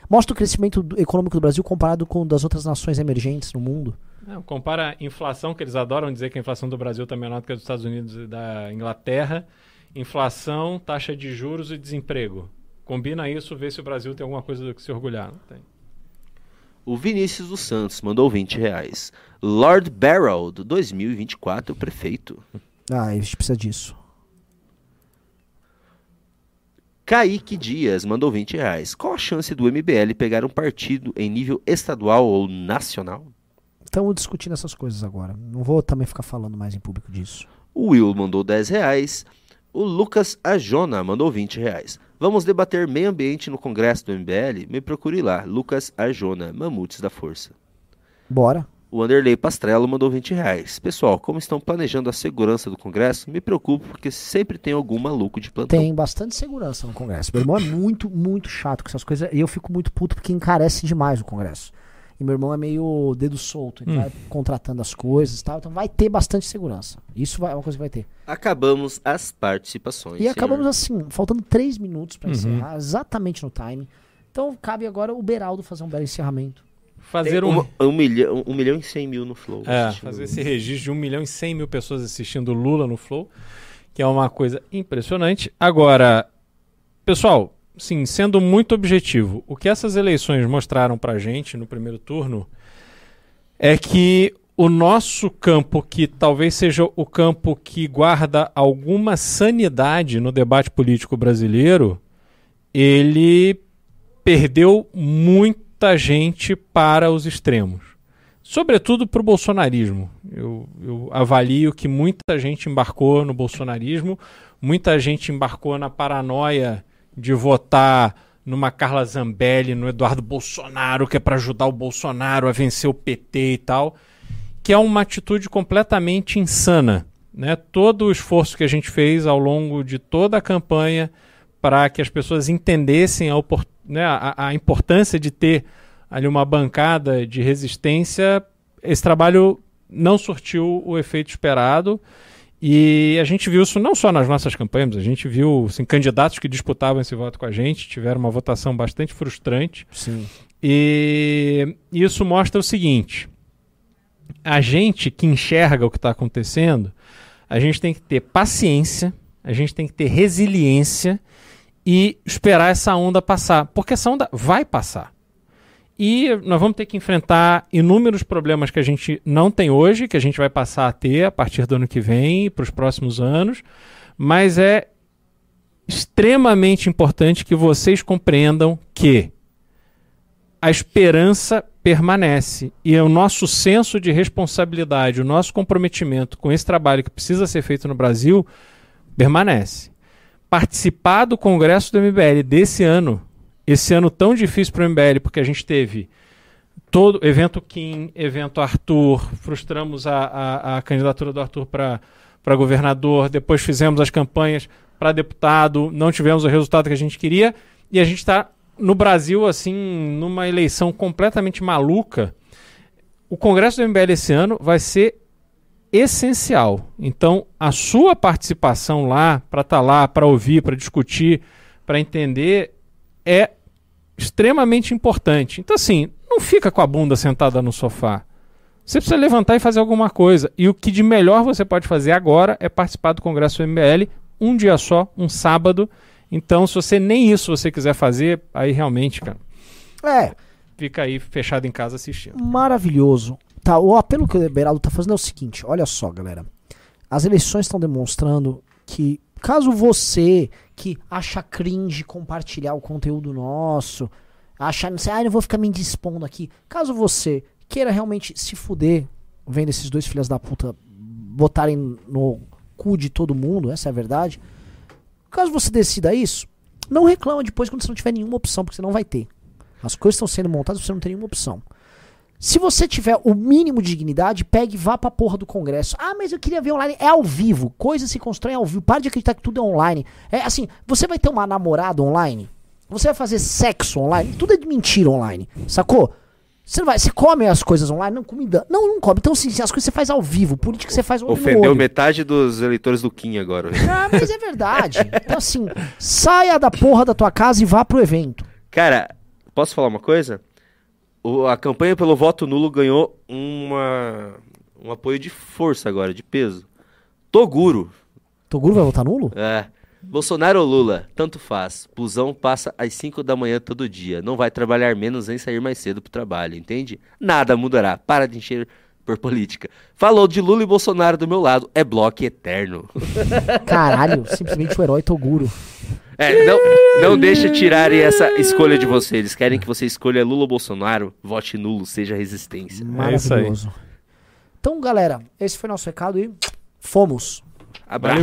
Mostra o crescimento do- econômico do Brasil comparado com o das outras nações emergentes no mundo. Não, compara a inflação, que eles adoram dizer que a inflação do Brasil está menor do que a dos Estados Unidos e da Inglaterra. Inflação, taxa de juros e desemprego. Combina isso, vê se o Brasil tem alguma coisa do que se orgulhar. Não tem. O Vinícius dos Santos mandou 20 reais. Lord Barrow, do 2024, prefeito. *laughs* Ah, a gente precisa disso. Kaique Dias mandou 20 reais. Qual a chance do MBL pegar um partido em nível estadual ou nacional? Estamos discutindo essas coisas agora. Não vou também ficar falando mais em público disso. O Will mandou 10 reais. O Lucas Ajona mandou 20 reais. Vamos debater meio ambiente no congresso do MBL? Me procure lá, Lucas Arjona, Mamutes da Força. Bora. O Anderley Pastrello mandou 20 reais. Pessoal, como estão planejando a segurança do Congresso, me preocupo porque sempre tem algum maluco de plantão. Tem bastante segurança no Congresso. Meu irmão é muito, muito chato com essas coisas. E eu fico muito puto porque encarece demais o Congresso. E meu irmão é meio dedo solto. Ele Hum. vai contratando as coisas e tal. Então vai ter bastante segurança. Isso vai- é uma coisa que vai ter. Acabamos as participações. E acabamos senhor. assim, faltando três minutos pra Uhum. encerrar, exatamente no time. Então cabe agora o Beraldo fazer um belo encerramento. Fazer um. uma- um, milhão, um milhão e cem mil no Flow. É, fazer esse registro de 1 milhão e 100 mil pessoas assistindo Lula no Flow, que é uma coisa impressionante. Agora, pessoal, sim, sendo muito objetivo, o que essas eleições mostraram pra gente no primeiro turno é que o nosso campo, que talvez seja o campo que guarda alguma sanidade no debate político brasileiro, ele perdeu muita gente para os extremos. Sobretudo para o bolsonarismo. Eu, eu avalio que muita gente embarcou no bolsonarismo, muita gente embarcou na paranoia de votar numa Carla Zambelli, no Eduardo Bolsonaro, que é para ajudar o Bolsonaro a vencer o PT e tal, que é uma atitude completamente insana. Né? Todo o esforço que a gente fez ao longo de toda a campanha para que as pessoas entendessem a, né, a- a importância de ter ali uma bancada de resistência, esse trabalho não surtiu o efeito esperado. E a gente viu isso não só nas nossas campanhas, a gente viu assim, candidatos que disputavam esse voto com a gente, tiveram uma votação bastante frustrante. Sim. E isso mostra o seguinte: a gente que enxerga o que está acontecendo, a gente tem que ter paciência, a gente tem que ter resiliência e esperar essa onda passar, porque essa onda vai passar. E nós vamos ter que enfrentar inúmeros problemas que a gente não tem hoje, que a gente vai passar a ter a partir do ano que vem, para os próximos anos, mas é extremamente importante que vocês compreendam que a esperança permanece e o nosso senso de responsabilidade, o nosso comprometimento com esse trabalho que precisa ser feito no Brasil permanece. Participar do Congresso do MBL desse ano, esse ano tão difícil para o MBL, porque a gente teve todo evento Kim, evento Arthur, frustramos a, a, a candidatura do Arthur para governador, depois fizemos as campanhas para deputado, não tivemos o resultado que a gente queria e a gente está no Brasil assim numa eleição completamente maluca. O Congresso do MBL esse ano vai ser essencial. Então, a sua participação lá, para estar lá, para ouvir, para discutir, para entender, é extremamente importante. Então, assim, não fica com a bunda sentada no sofá. Você precisa levantar e fazer alguma coisa. E o que de melhor você pode fazer agora é participar do Congresso MBL um dia só, um sábado. Então, se você nem isso você quiser fazer, aí realmente, cara, É, fica aí fechado em casa assistindo. maravilhoso. Tá, o apelo que o Beraldo tá fazendo é o seguinte: olha só, galera. As eleições estão demonstrando que, caso você que acha cringe compartilhar o conteúdo nosso, acha, não sei, ah, eu vou ficar me dispondo aqui. Caso você queira realmente se fuder vendo esses dois filhos da puta botarem no cu de todo mundo, essa é a verdade. Caso você decida isso, não reclama depois quando você não tiver nenhuma opção, porque você não vai ter. As coisas estão sendo montadas, você não tem nenhuma opção. Se você tiver o mínimo de dignidade, pegue e vá pra porra do Congresso. Ah, mas eu queria ver online. É ao vivo. Coisas se constroem ao vivo. Para de acreditar que tudo é online. É assim, você vai ter uma namorada online? Você vai fazer sexo online? Tudo é de mentira online. Sacou? Você não vai, você come as coisas online? Não, comida. Não, não come. Então, assim, as coisas você faz ao vivo. Política você faz olho no Ofendeu metade dos eleitores do Kim agora. Ah, mas é verdade. Então, assim, saia da porra da tua casa e vá pro evento. Cara, posso falar uma coisa? O- a campanha pelo voto nulo ganhou uma, um apoio de força agora, de peso. Toguro. Toguro vai votar nulo? É. Bolsonaro ou Lula, tanto faz. Busão passa às 5 da manhã todo dia. Não vai trabalhar menos nem sair mais cedo pro trabalho, entende? Nada mudará. Para de encher por política. Falou de Lula e Bolsonaro do meu lado. É bloco eterno. *laughs* Caralho, simplesmente o herói Toguro. É, não, não deixa tirarem essa escolha de você. Eles querem que você escolha Lula ou Bolsonaro. Vote nulo, seja resistência. É isso aí. Maravilhoso. Então, galera, esse foi nosso recado e fomos. Abraço.